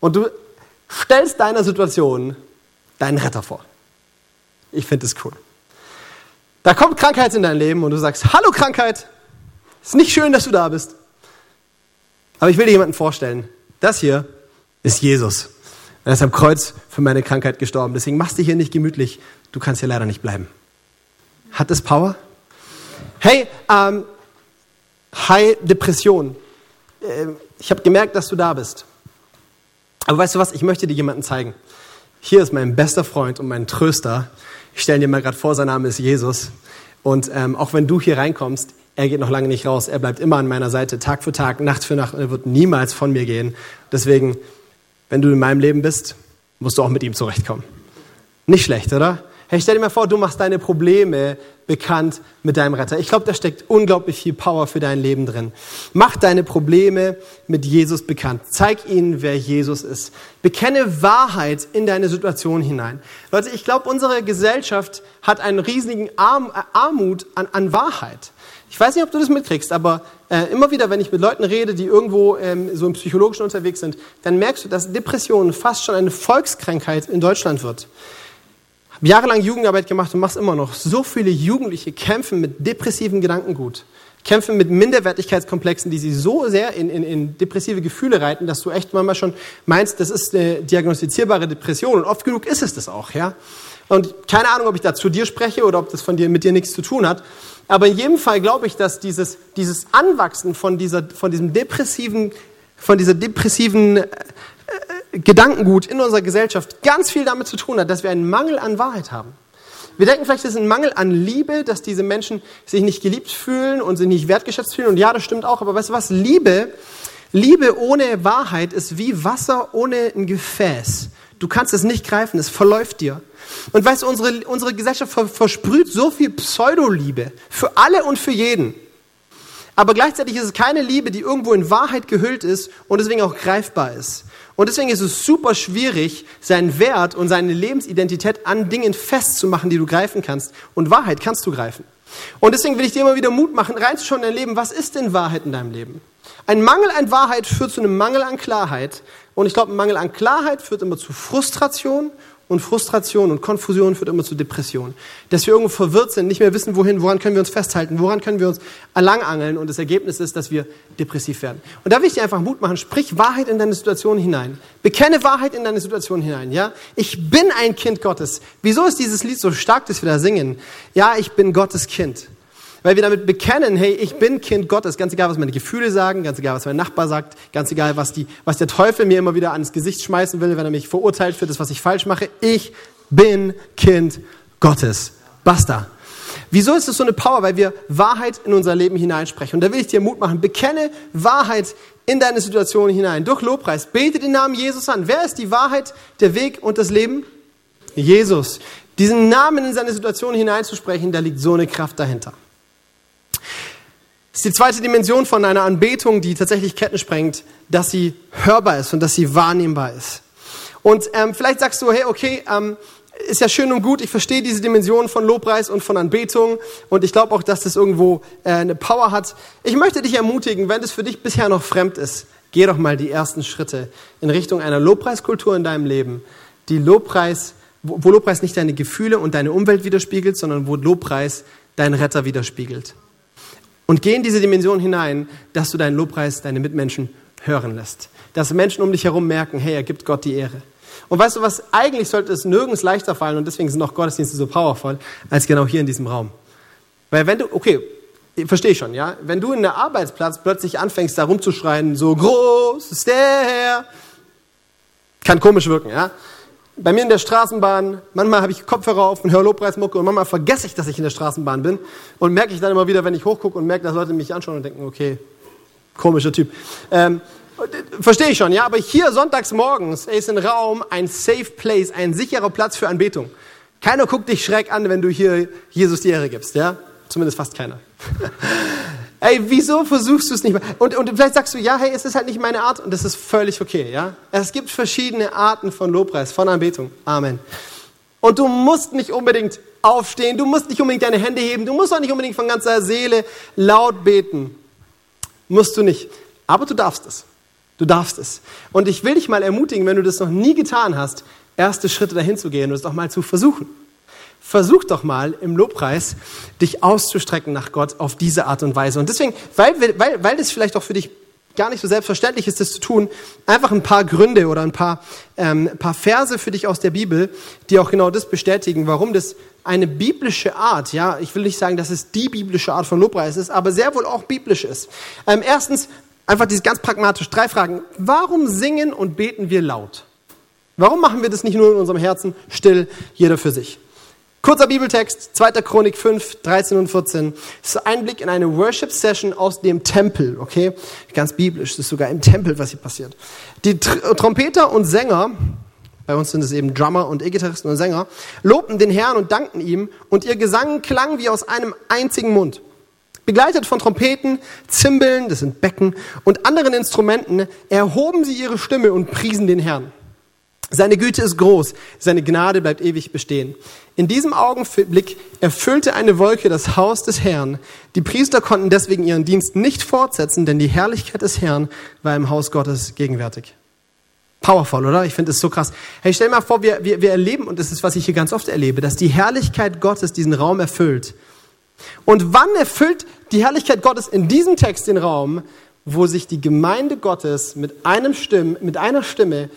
und du stellst deiner Situation deinen Retter vor. Ich finde das cool. Da kommt Krankheit in dein Leben und du sagst, hallo Krankheit, ist nicht schön, dass du da bist. Aber ich will dir jemanden vorstellen. Das hier ist Jesus. Er ist am Kreuz für meine Krankheit gestorben. Deswegen machst du hier nicht gemütlich. Du kannst hier leider nicht bleiben. Hat das Power? Hey, ähm, Hi, Depression. Ähm, ich habe gemerkt, dass du da bist. Aber weißt du was? Ich möchte dir jemanden zeigen. Hier ist mein bester Freund und mein Tröster. Ich stelle dir mal gerade vor, sein Name ist Jesus. Und ähm, auch wenn du hier reinkommst, er geht noch lange nicht raus. Er bleibt immer an meiner Seite, Tag für Tag, Nacht für Nacht. Und er wird niemals von mir gehen. Deswegen, wenn du in meinem Leben bist, musst du auch mit ihm zurechtkommen. Nicht schlecht, oder? Hey, stell dir mal vor, du machst deine Probleme bekannt mit deinem Retter. Ich glaube, da steckt unglaublich viel Power für dein Leben drin. Mach deine Probleme mit Jesus bekannt. Zeig ihnen, wer Jesus ist. Bekenne Wahrheit in deine Situation hinein. Leute, ich glaube, unsere Gesellschaft hat einen riesigen Arm, äh, Armut an, an Wahrheit. Ich weiß nicht, ob du das mitkriegst, aber äh, immer wieder, wenn ich mit Leuten rede, die irgendwo ähm, so im Psychologischen unterwegs sind, dann merkst du, dass Depression fast schon eine Volkskrankheit in Deutschland wird habe jahrelang Jugendarbeit gemacht und mache es immer noch. So viele Jugendliche kämpfen mit depressiven Gedankengut, kämpfen mit Minderwertigkeitskomplexen, die sie so sehr in, in, in depressive Gefühle reiten, dass du echt manchmal schon meinst, das ist eine diagnostizierbare Depression. Und oft genug ist es das auch, ja. Und keine Ahnung, ob ich da zu dir spreche oder ob das von dir, mit dir nichts zu tun hat. Aber in jedem Fall glaube ich, dass dieses, dieses Anwachsen von, dieser, von diesem depressiven, von dieser depressiven Gedankengut in unserer Gesellschaft ganz viel damit zu tun hat, dass wir einen Mangel an Wahrheit haben. Wir denken vielleicht, es ist ein Mangel an Liebe, dass diese Menschen sich nicht geliebt fühlen und sich nicht wertgeschätzt fühlen. Und ja, das stimmt auch. Aber weißt du was? Liebe, Liebe ohne Wahrheit ist wie Wasser ohne ein Gefäß. Du kannst es nicht greifen, es verläuft dir. Und weißt du, unsere, unsere Gesellschaft versprüht so viel Pseudoliebe für alle und für jeden. Aber gleichzeitig ist es keine Liebe, die irgendwo in Wahrheit gehüllt ist und deswegen auch greifbar ist. Und deswegen ist es super schwierig, seinen Wert und seine Lebensidentität an Dingen festzumachen, die du greifen kannst. Und Wahrheit kannst du greifen. Und deswegen will ich dir immer wieder Mut machen, reinzuschauen in dein Leben. Was ist denn Wahrheit in deinem Leben? Ein Mangel an Wahrheit führt zu einem Mangel an Klarheit. Und ich glaube, ein Mangel an Klarheit führt immer zu Frustration und Frustration und Konfusion führt immer zu Depression. Dass wir irgendwo verwirrt sind, nicht mehr wissen, wohin, woran können wir uns festhalten, woran können wir uns erlangangeln und das Ergebnis ist, dass wir depressiv werden. Und da will ich dir einfach Mut machen, sprich Wahrheit in deine Situation hinein. Bekenne Wahrheit in deine Situation hinein, ja? Ich bin ein Kind Gottes. Wieso ist dieses Lied so stark, das wir da singen? Ja, ich bin Gottes Kind weil wir damit bekennen, hey, ich bin Kind Gottes, ganz egal, was meine Gefühle sagen, ganz egal, was mein Nachbar sagt, ganz egal, was, die, was der Teufel mir immer wieder ans Gesicht schmeißen will, wenn er mich verurteilt für das, was ich falsch mache. Ich bin Kind Gottes. Basta. Wieso ist das so eine Power? Weil wir Wahrheit in unser Leben hineinsprechen. Und da will ich dir Mut machen. Bekenne Wahrheit in deine Situation hinein. Durch Lobpreis. Bete den Namen Jesus an. Wer ist die Wahrheit, der Weg und das Leben? Jesus. Diesen Namen in seine Situation hineinzusprechen, da liegt so eine Kraft dahinter. Ist die zweite Dimension von einer Anbetung, die tatsächlich Ketten sprengt, dass sie hörbar ist und dass sie wahrnehmbar ist. Und ähm, vielleicht sagst du, hey, okay, ähm, ist ja schön und gut, ich verstehe diese Dimension von Lobpreis und von Anbetung und ich glaube auch, dass das irgendwo äh, eine Power hat. Ich möchte dich ermutigen, wenn das für dich bisher noch fremd ist, geh doch mal die ersten Schritte in Richtung einer Lobpreiskultur in deinem Leben, die Lobpreis, wo Lobpreis nicht deine Gefühle und deine Umwelt widerspiegelt, sondern wo Lobpreis deinen Retter widerspiegelt. Und geh in diese Dimension hinein, dass du deinen Lobpreis, deine Mitmenschen hören lässt. Dass Menschen um dich herum merken, hey, er gibt Gott die Ehre. Und weißt du was, eigentlich sollte es nirgends leichter fallen, und deswegen sind auch Gottesdienste so powerful, als genau hier in diesem Raum. Weil wenn du, okay, verstehe ich schon, ja, wenn du in der Arbeitsplatz plötzlich anfängst, da rumzuschreien, so groß ist der Herr, kann komisch wirken, ja bei mir in der Straßenbahn, manchmal habe ich Kopfhörer auf und höre Lobpreismucke und manchmal vergesse ich, dass ich in der Straßenbahn bin und merke ich dann immer wieder, wenn ich hochgucke und merke, dass Leute mich anschauen und denken, okay, komischer Typ. Ähm, verstehe ich schon, ja, aber hier sonntags morgens ist ein Raum ein safe place, ein sicherer Platz für Anbetung. Keiner guckt dich schräg an, wenn du hier Jesus die Ehre gibst, ja? Zumindest fast keiner. Ey, wieso versuchst du es nicht mehr? Und, und vielleicht sagst du, ja, hey, es ist halt nicht meine Art und das ist völlig okay, ja? Es gibt verschiedene Arten von Lobpreis, von Anbetung. Amen. Und du musst nicht unbedingt aufstehen, du musst nicht unbedingt deine Hände heben, du musst auch nicht unbedingt von ganzer Seele laut beten. Musst du nicht. Aber du darfst es. Du darfst es. Und ich will dich mal ermutigen, wenn du das noch nie getan hast, erste Schritte dahin zu gehen und es doch mal zu versuchen versuch doch mal im Lobpreis dich auszustrecken nach Gott auf diese Art und Weise. Und deswegen, weil, weil, weil das vielleicht auch für dich gar nicht so selbstverständlich ist, das zu tun, einfach ein paar Gründe oder ein paar, ähm, paar Verse für dich aus der Bibel, die auch genau das bestätigen, warum das eine biblische Art, ja, ich will nicht sagen, dass es die biblische Art von Lobpreis ist, aber sehr wohl auch biblisch ist. Ähm, erstens, einfach dieses ganz pragmatisch, drei Fragen. Warum singen und beten wir laut? Warum machen wir das nicht nur in unserem Herzen still, jeder für sich? Kurzer Bibeltext, 2. Chronik 5, 13 und 14. Das ist ein Blick in eine Worship-Session aus dem Tempel, okay? Ganz biblisch, das ist sogar im Tempel, was hier passiert. Die Tr Trompeter und Sänger, bei uns sind es eben Drummer und E-Gitarristen und Sänger, lobten den Herrn und dankten ihm und ihr Gesang klang wie aus einem einzigen Mund. Begleitet von Trompeten, Zimbeln, das sind Becken, und anderen Instrumenten erhoben sie ihre Stimme und priesen den Herrn. Seine Güte ist groß, seine Gnade bleibt ewig bestehen. In diesem Augenblick erfüllte eine Wolke das Haus des Herrn. Die Priester konnten deswegen ihren Dienst nicht fortsetzen, denn die Herrlichkeit des Herrn war im Haus Gottes gegenwärtig. Powerful, oder? Ich finde es so krass. Hey, stell dir mal vor, wir, wir, wir erleben, und das ist, was ich hier ganz oft erlebe, dass die Herrlichkeit Gottes diesen Raum erfüllt. Und wann erfüllt die Herrlichkeit Gottes in diesem Text den Raum, wo sich die Gemeinde Gottes mit einem Stimm, mit einer Stimme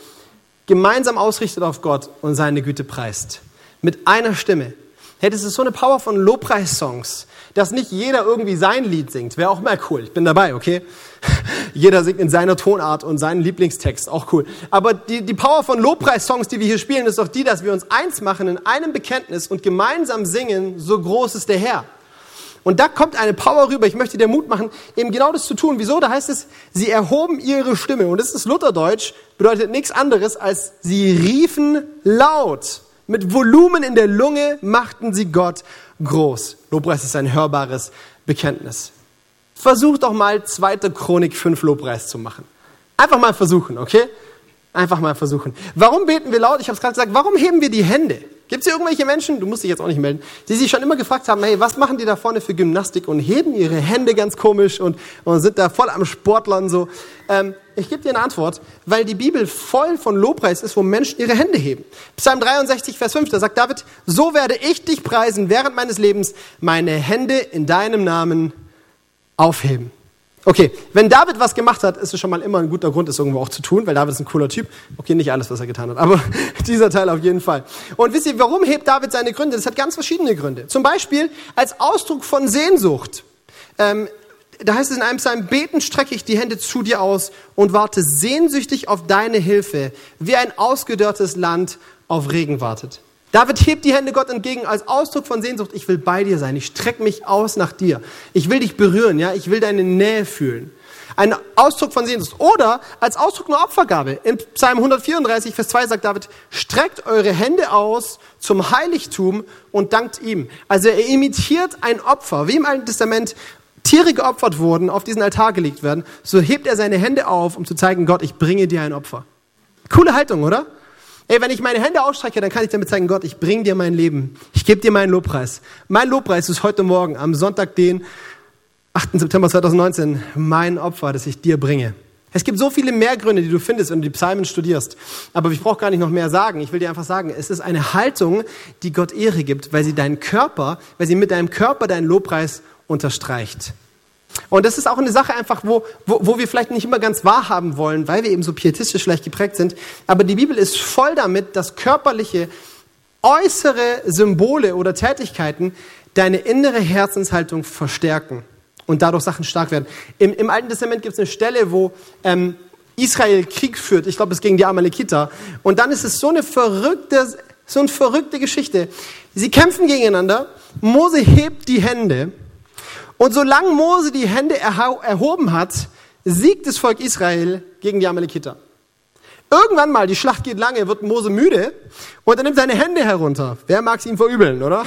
gemeinsam ausrichtet auf Gott und seine Güte preist. Mit einer Stimme. Hey, das ist so eine Power von Lobpreissongs, dass nicht jeder irgendwie sein Lied singt. Wäre auch mal cool. Ich bin dabei, okay? jeder singt in seiner Tonart und seinen Lieblingstext. Auch cool. Aber die, die Power von Lobpreissongs, die wir hier spielen, ist doch die, dass wir uns eins machen in einem Bekenntnis und gemeinsam singen, so groß ist der Herr. Und da kommt eine Power rüber. Ich möchte dir Mut machen, eben genau das zu tun. Wieso? Da heißt es, sie erhoben ihre Stimme. Und das ist Lutherdeutsch, bedeutet nichts anderes als sie riefen laut. Mit Volumen in der Lunge machten sie Gott groß. Lobpreis ist ein hörbares Bekenntnis. Versuch doch mal 2. Chronik 5 Lobpreis zu machen. Einfach mal versuchen, okay? Einfach mal versuchen. Warum beten wir laut? Ich habe es gerade gesagt. Warum heben wir die Hände? Gibt es hier irgendwelche Menschen, du musst dich jetzt auch nicht melden, die sich schon immer gefragt haben, hey, was machen die da vorne für Gymnastik und heben ihre Hände ganz komisch und, und sind da voll am Sportlern so. Ähm, ich gebe dir eine Antwort, weil die Bibel voll von Lobpreis ist, wo Menschen ihre Hände heben. Psalm 63, Vers 5, da sagt David, so werde ich dich preisen während meines Lebens, meine Hände in deinem Namen aufheben. Okay, wenn David was gemacht hat, ist es schon mal immer ein guter Grund, es irgendwo auch zu tun, weil David ist ein cooler Typ. Okay, nicht alles, was er getan hat, aber dieser Teil auf jeden Fall. Und wisst ihr, warum hebt David seine Gründe? Das hat ganz verschiedene Gründe. Zum Beispiel als Ausdruck von Sehnsucht. Ähm, da heißt es in einem Psalm, beten strecke ich die Hände zu dir aus und warte sehnsüchtig auf deine Hilfe, wie ein ausgedörrtes Land auf Regen wartet. David hebt die Hände Gott entgegen als Ausdruck von Sehnsucht. Ich will bei dir sein. Ich strecke mich aus nach dir. Ich will dich berühren. Ja, ich will deine Nähe fühlen. Ein Ausdruck von Sehnsucht. Oder als Ausdruck einer Opfergabe. In Psalm 134, Vers 2 sagt David, streckt eure Hände aus zum Heiligtum und dankt ihm. Also er imitiert ein Opfer. Wie im Alten Testament Tiere geopfert wurden, auf diesen Altar gelegt werden, so hebt er seine Hände auf, um zu zeigen, Gott, ich bringe dir ein Opfer. Coole Haltung, oder? Ey, wenn ich meine Hände ausstrecke, dann kann ich damit zeigen, Gott, ich bringe dir mein Leben. Ich gebe dir meinen Lobpreis. Mein Lobpreis ist heute Morgen, am Sonntag, den 8. September 2019, mein Opfer, das ich dir bringe. Es gibt so viele mehr Gründe, die du findest, wenn du die Psalmen studierst. Aber ich brauche gar nicht noch mehr sagen. Ich will dir einfach sagen, es ist eine Haltung, die Gott Ehre gibt, weil sie deinen Körper, weil sie mit deinem Körper deinen Lobpreis unterstreicht. Und das ist auch eine Sache einfach, wo, wo, wo wir vielleicht nicht immer ganz wahrhaben wollen, weil wir eben so pietistisch vielleicht geprägt sind. Aber die Bibel ist voll damit, dass körperliche, äußere Symbole oder Tätigkeiten deine innere Herzenshaltung verstärken und dadurch Sachen stark werden. Im, im Alten Testament gibt es eine Stelle, wo ähm, Israel Krieg führt. Ich glaube, es gegen die Amalekiter. Und dann ist es so eine verrückte, so eine verrückte Geschichte. Sie kämpfen gegeneinander. Mose hebt die Hände und solange Mose die Hände erhoben hat, siegt das Volk Israel gegen die Amalekiter. Irgendwann mal, die Schlacht geht lange, wird Mose müde und er nimmt seine Hände herunter. Wer mag es ihm verübeln, oder?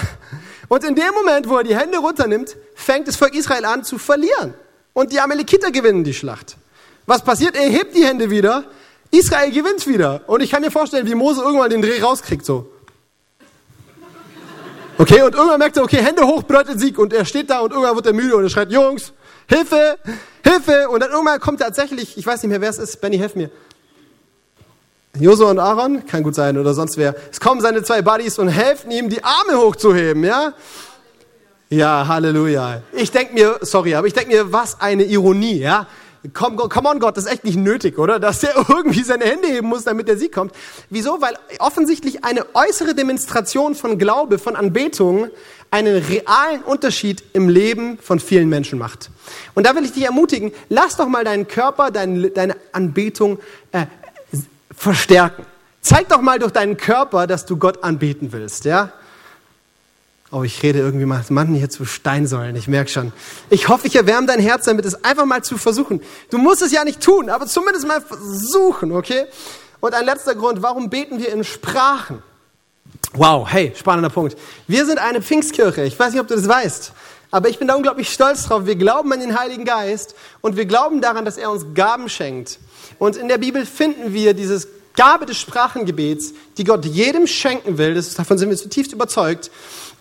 Und in dem Moment, wo er die Hände runternimmt, fängt das Volk Israel an zu verlieren. Und die Amalekiter gewinnen die Schlacht. Was passiert? Er hebt die Hände wieder. Israel gewinnt wieder. Und ich kann mir vorstellen, wie Mose irgendwann den Dreh rauskriegt, so. Okay, und irgendwann merkt er, okay, Hände hoch bedeutet Sieg. Und er steht da und irgendwann wird er müde und er schreit, Jungs, Hilfe, Hilfe. Und dann irgendwann kommt tatsächlich, ich weiß nicht mehr, wer es ist, Benny, helf mir. Josua und Aaron, kann gut sein, oder sonst wer. Es kommen seine zwei Buddies und helfen ihm, die Arme hochzuheben, ja? Ja, Halleluja. Ich denke mir, sorry, aber ich denke mir, was eine Ironie, ja? Come, come on Gott, das ist echt nicht nötig, oder? Dass der irgendwie seine Hände heben muss, damit der Sieg kommt. Wieso? Weil offensichtlich eine äußere Demonstration von Glaube, von Anbetung einen realen Unterschied im Leben von vielen Menschen macht. Und da will ich dich ermutigen, lass doch mal deinen Körper, deine, deine Anbetung äh, verstärken. Zeig doch mal durch deinen Körper, dass du Gott anbeten willst, ja? Oh, ich rede irgendwie mal Mann hier zu Steinsäulen, ich merke schon. Ich hoffe, ich erwärme dein Herz damit, es einfach mal zu versuchen. Du musst es ja nicht tun, aber zumindest mal versuchen, okay? Und ein letzter Grund, warum beten wir in Sprachen? Wow, hey, spannender Punkt. Wir sind eine Pfingstkirche, ich weiß nicht, ob du das weißt, aber ich bin da unglaublich stolz drauf. Wir glauben an den Heiligen Geist und wir glauben daran, dass er uns Gaben schenkt. Und in der Bibel finden wir dieses Gabe des Sprachengebets, die Gott jedem schenken will. Das, davon sind wir zutiefst überzeugt.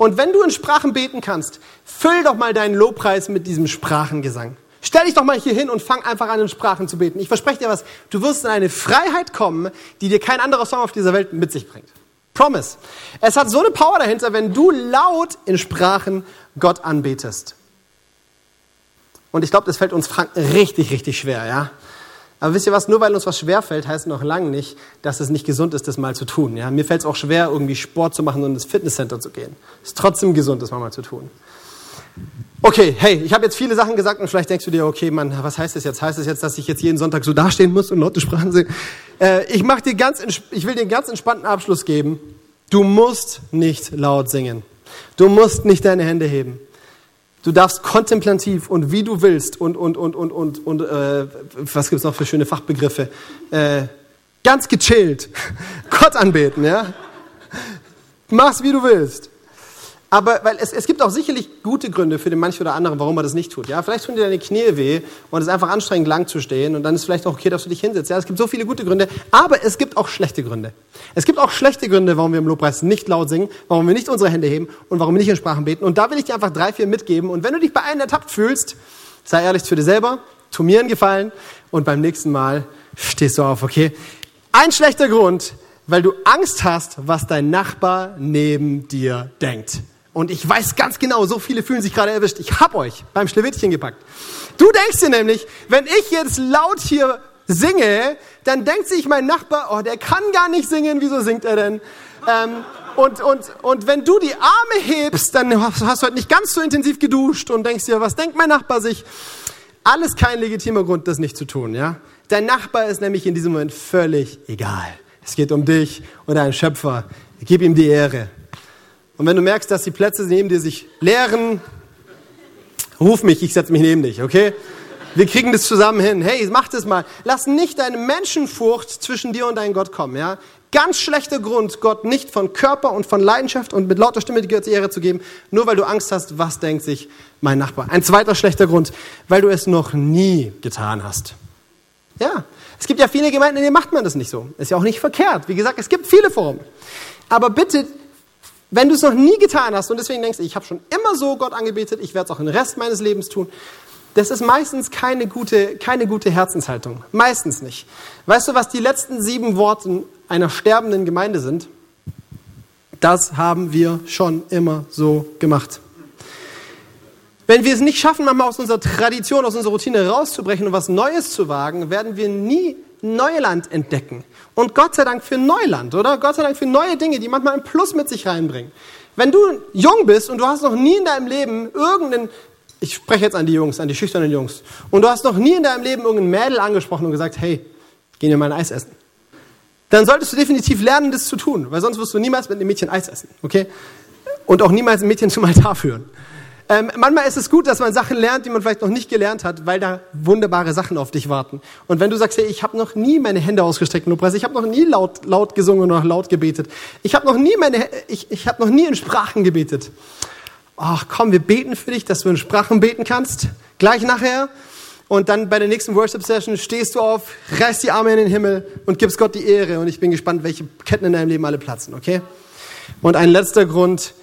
Und wenn du in Sprachen beten kannst, füll doch mal deinen Lobpreis mit diesem Sprachengesang. Stell dich doch mal hier hin und fang einfach an, in Sprachen zu beten. Ich verspreche dir was, du wirst in eine Freiheit kommen, die dir kein anderer Song auf dieser Welt mit sich bringt. Promise. Es hat so eine Power dahinter, wenn du laut in Sprachen Gott anbetest. Und ich glaube, das fällt uns Franken richtig, richtig schwer, ja. Aber wisst ihr was, nur weil uns was schwerfällt, heißt noch lange nicht, dass es nicht gesund ist, das mal zu tun. Ja? Mir fällt es auch schwer, irgendwie Sport zu machen und ins Fitnesscenter zu gehen. Es ist trotzdem gesund, das mal zu tun. Okay, hey, ich habe jetzt viele Sachen gesagt und vielleicht denkst du dir, okay, Mann, was heißt das jetzt? Heißt das jetzt, dass ich jetzt jeden Sonntag so dastehen muss und laute Sprachen singen? Äh, ich, mach dir ganz, ich will dir einen ganz entspannten Abschluss geben. Du musst nicht laut singen. Du musst nicht deine Hände heben. Du darfst kontemplativ und wie du willst und, und, und, und, und, und äh, was gibt's noch für schöne Fachbegriffe? Äh, ganz gechillt Gott anbeten, ja? Mach's, wie du willst. Aber weil es, es gibt auch sicherlich gute Gründe für den manchen oder anderen, warum man das nicht tut. Ja, vielleicht tun dir deine Knie weh und es ist einfach anstrengend, lang zu stehen und dann ist vielleicht auch okay, dass du dich hinsetzt. Ja, es gibt so viele gute Gründe, aber es gibt auch schlechte Gründe. Es gibt auch schlechte Gründe, warum wir im Lobpreis nicht laut singen, warum wir nicht unsere Hände heben und warum wir nicht in Sprachen beten. Und da will ich dir einfach drei, vier mitgeben. Und wenn du dich bei einem ertappt fühlst, sei ehrlich zu dir selber, tu mir einen Gefallen und beim nächsten Mal stehst du auf, okay? Ein schlechter Grund, weil du Angst hast, was dein Nachbar neben dir denkt. Und ich weiß ganz genau, so viele fühlen sich gerade erwischt. Ich hab euch beim Schlewittchen gepackt. Du denkst dir nämlich, wenn ich jetzt laut hier singe, dann denkt sich mein Nachbar, oh, der kann gar nicht singen, wieso singt er denn? Ähm, und, und, und wenn du die Arme hebst, dann hast, du halt nicht ganz so intensiv geduscht und denkst dir, was denkt mein Nachbar sich? Alles kein legitimer Grund, das nicht zu tun, ja? Dein Nachbar ist nämlich in diesem Moment völlig egal. Es geht um dich und deinen Schöpfer. Gib ihm die Ehre. Und wenn du merkst, dass die Plätze neben dir sich leeren, ruf mich, ich setze mich neben dich, okay? Wir kriegen das zusammen hin. Hey, mach das mal. Lass nicht deine Menschenfurcht zwischen dir und deinem Gott kommen, ja? Ganz schlechter Grund, Gott nicht von Körper und von Leidenschaft und mit lauter Stimme die Ehre zu geben, nur weil du Angst hast, was denkt sich mein Nachbar. Ein zweiter schlechter Grund, weil du es noch nie getan hast. Ja, es gibt ja viele Gemeinden, in denen macht man das nicht so. Ist ja auch nicht verkehrt. Wie gesagt, es gibt viele Formen. Aber bitte wenn du es noch nie getan hast und deswegen denkst, ich habe schon immer so Gott angebetet, ich werde es auch den Rest meines Lebens tun, das ist meistens keine gute, keine gute Herzenshaltung. Meistens nicht. Weißt du, was die letzten sieben Worte einer sterbenden Gemeinde sind? Das haben wir schon immer so gemacht. Wenn wir es nicht schaffen, manchmal aus unserer Tradition, aus unserer Routine rauszubrechen und was Neues zu wagen, werden wir nie Neuland entdecken. Und Gott sei Dank für Neuland, oder? Gott sei Dank für neue Dinge, die manchmal ein Plus mit sich reinbringen. Wenn du jung bist und du hast noch nie in deinem Leben irgendeinen, ich spreche jetzt an die Jungs, an die schüchternen Jungs, und du hast noch nie in deinem Leben irgendein Mädel angesprochen und gesagt, hey, gehen wir mal ein Eis essen. Dann solltest du definitiv lernen, das zu tun, weil sonst wirst du niemals mit einem Mädchen Eis essen, okay? Und auch niemals ein Mädchen zum Altar führen. Ähm, manchmal ist es gut, dass man Sachen lernt, die man vielleicht noch nicht gelernt hat, weil da wunderbare Sachen auf dich warten. Und wenn du sagst, hey, ich habe noch nie meine Hände ausgestreckt in Lobpreis, ich habe noch nie laut, laut gesungen oder laut gebetet, ich habe noch nie meine, ich, ich habe noch nie in Sprachen gebetet. Ach komm, wir beten für dich, dass du in Sprachen beten kannst. Gleich nachher. Und dann bei der nächsten Worship-Session stehst du auf, reißt die Arme in den Himmel und gibst Gott die Ehre. Und ich bin gespannt, welche Ketten in deinem Leben alle platzen, okay? Und ein letzter Grund,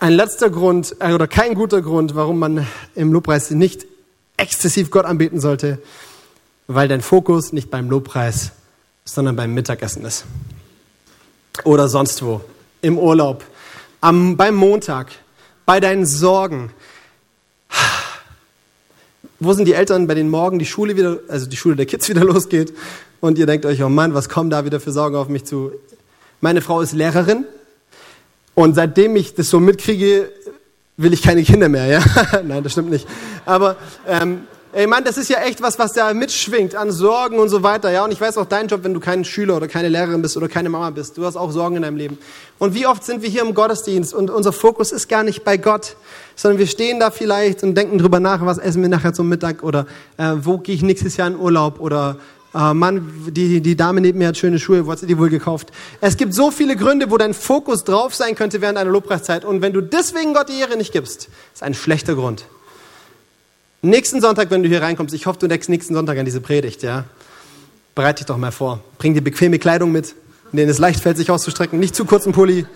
ein letzter Grund äh, oder kein guter Grund, warum man im Lobpreis nicht exzessiv Gott anbeten sollte, weil dein Fokus nicht beim Lobpreis, sondern beim Mittagessen ist. Oder sonst wo, im Urlaub, am, beim Montag, bei deinen Sorgen. Wo sind die Eltern, bei denen morgen die Schule wieder, also die Schule der Kids wieder losgeht und ihr denkt euch, oh Mann, was kommen da wieder für Sorgen auf mich zu? Meine Frau ist Lehrerin und seitdem ich das so mitkriege, will ich keine Kinder mehr, ja? Nein, das stimmt nicht. Aber, ähm, ey Mann, das ist ja echt was, was da mitschwingt an Sorgen und so weiter, ja? Und ich weiß auch dein Job, wenn du kein Schüler oder keine Lehrerin bist oder keine Mama bist. Du hast auch Sorgen in deinem Leben. Und wie oft sind wir hier im Gottesdienst und unser Fokus ist gar nicht bei Gott, sondern wir stehen da vielleicht und denken drüber nach, was essen wir nachher zum Mittag oder äh, wo gehe ich nächstes Jahr in Urlaub oder äh, Mann, die, die Dame neben mir hat schöne Schuhe, wo hat sie die wohl gekauft? Es gibt so viele Gründe, wo dein Fokus drauf sein könnte während einer Lobpreiszeit. Und wenn du deswegen Gott die Ehre nicht gibst, ist ein schlechter Grund. Nächsten Sonntag, wenn du hier reinkommst, ich hoffe, du denkst nächsten Sonntag an diese Predigt, ja? Bereite dich doch mal vor. Bring dir bequeme Kleidung mit, in denen es leicht fällt, sich auszustrecken. Nicht zu kurzen Pulli.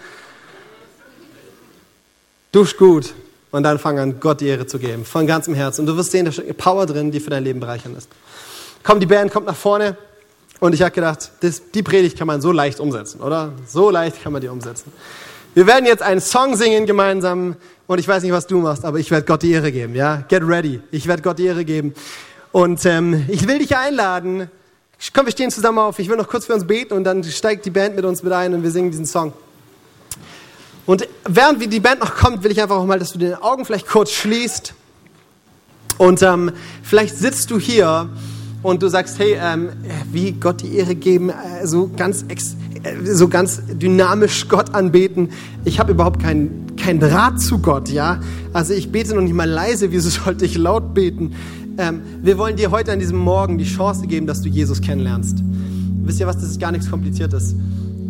Dusch gut. Und dann fang an, Gott die Ehre zu geben. Von ganzem Herzen. Und du wirst sehen, da steckt Power drin, die für dein Leben bereichern ist. Komm, die Band kommt nach vorne. Und ich habe gedacht, das, die Predigt kann man so leicht umsetzen, oder? So leicht kann man die umsetzen. Wir werden jetzt einen Song singen gemeinsam. Und ich weiß nicht, was du machst, aber ich werde Gott die Ehre geben, ja? Get ready. Ich werde Gott die Ehre geben. Und ähm, ich will dich einladen. Komm, wir stehen zusammen auf. Ich will noch kurz für uns beten und dann steigt die Band mit uns mit ein und wir singen diesen Song. Und während die Band noch kommt, will ich einfach auch mal, dass du deine Augen vielleicht kurz schließt. Und ähm, vielleicht sitzt du hier und du sagst, hey, ähm, wie Gott die Ehre geben, äh, so ganz ex so ganz dynamisch Gott anbeten. Ich habe überhaupt keinen kein Draht zu Gott, ja. Also ich bete noch nicht mal leise, wieso sollte ich laut beten? Ähm, wir wollen dir heute an diesem Morgen die Chance geben, dass du Jesus kennenlernst. Wisst ihr was, das ist gar nichts Kompliziertes.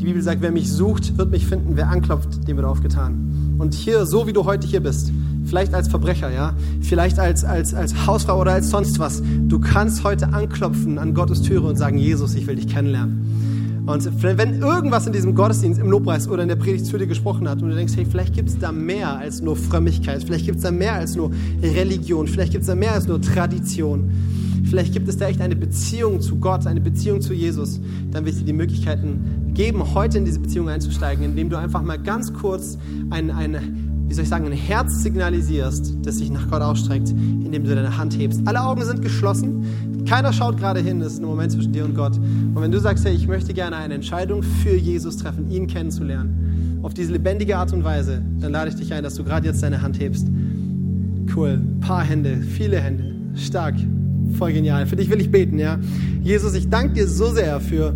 Die Bibel sagt, wer mich sucht, wird mich finden, wer anklopft, dem wird aufgetan. Und hier, so wie du heute hier bist, vielleicht als Verbrecher, ja, vielleicht als, als, als Hausfrau oder als sonst was, du kannst heute anklopfen an Gottes Türe und sagen, Jesus, ich will dich kennenlernen. Und wenn irgendwas in diesem Gottesdienst, im Lobpreis oder in der Predigt zu dir gesprochen hat und du denkst, hey, vielleicht gibt es da mehr als nur Frömmigkeit, vielleicht gibt es da mehr als nur Religion, vielleicht gibt es da mehr als nur Tradition, vielleicht gibt es da echt eine Beziehung zu Gott, eine Beziehung zu Jesus, dann will ich dir die Möglichkeiten geben, heute in diese Beziehung einzusteigen, indem du einfach mal ganz kurz ein, ein wie soll ich sagen, ein Herz signalisierst, das sich nach Gott ausstreckt, indem du deine Hand hebst. Alle Augen sind geschlossen. Keiner schaut gerade hin, das ist ein Moment zwischen dir und Gott. Und wenn du sagst, hey, ich möchte gerne eine Entscheidung für Jesus treffen, ihn kennenzulernen, auf diese lebendige Art und Weise, dann lade ich dich ein, dass du gerade jetzt deine Hand hebst. Cool, ein paar Hände, viele Hände, stark, voll genial. Für dich will ich beten, ja. Jesus, ich danke dir so sehr für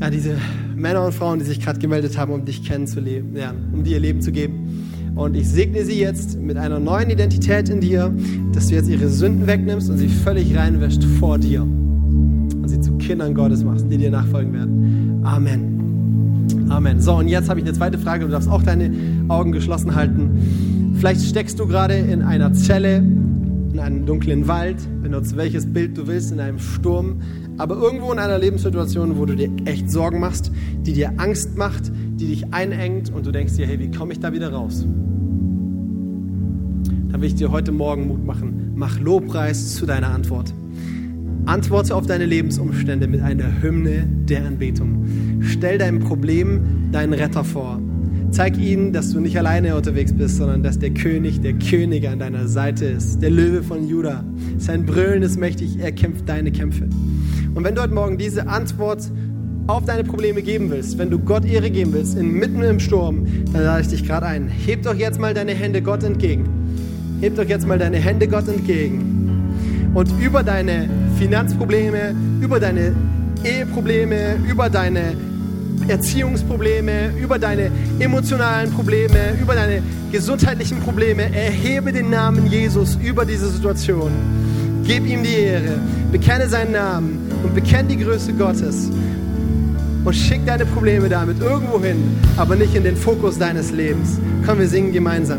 ja, diese Männer und Frauen, die sich gerade gemeldet haben, um dich kennenzulernen, ja, um dir ihr Leben zu geben. Und ich segne sie jetzt mit einer neuen Identität in dir, dass du jetzt ihre Sünden wegnimmst und sie völlig reinwäscht vor dir. Und sie zu Kindern Gottes machst, die dir nachfolgen werden. Amen. Amen. So, und jetzt habe ich eine zweite Frage. Du darfst auch deine Augen geschlossen halten. Vielleicht steckst du gerade in einer Zelle, in einem dunklen Wald, benutzt welches Bild du willst, in einem Sturm, aber irgendwo in einer Lebenssituation, wo du dir echt Sorgen machst, die dir Angst macht, die dich einengt und du denkst dir, hey, wie komme ich da wieder raus? Dann will ich dir heute Morgen Mut machen. Mach Lobpreis zu deiner Antwort. Antworte auf deine Lebensumstände mit einer Hymne der Anbetung. Stell deinem Problem deinen Retter vor. Zeig ihnen, dass du nicht alleine unterwegs bist, sondern dass der König der Könige an deiner Seite ist. Der Löwe von Juda. Sein Brüllen ist mächtig, er kämpft deine Kämpfe. Und wenn du heute Morgen diese Antwort auf deine Probleme geben willst, wenn du Gott Ehre geben willst, inmitten im Sturm, dann lade ich dich gerade ein. Heb doch jetzt mal deine Hände Gott entgegen. Heb doch jetzt mal deine Hände Gott entgegen. Und über deine Finanzprobleme, über deine Eheprobleme, über deine Erziehungsprobleme, über deine emotionalen Probleme, über deine gesundheitlichen Probleme, erhebe den Namen Jesus über diese Situation. Gib ihm die Ehre, bekenne seinen Namen und bekenne die Größe Gottes und schick deine Probleme damit irgendwo hin, aber nicht in den Fokus deines Lebens. Komm, wir singen gemeinsam.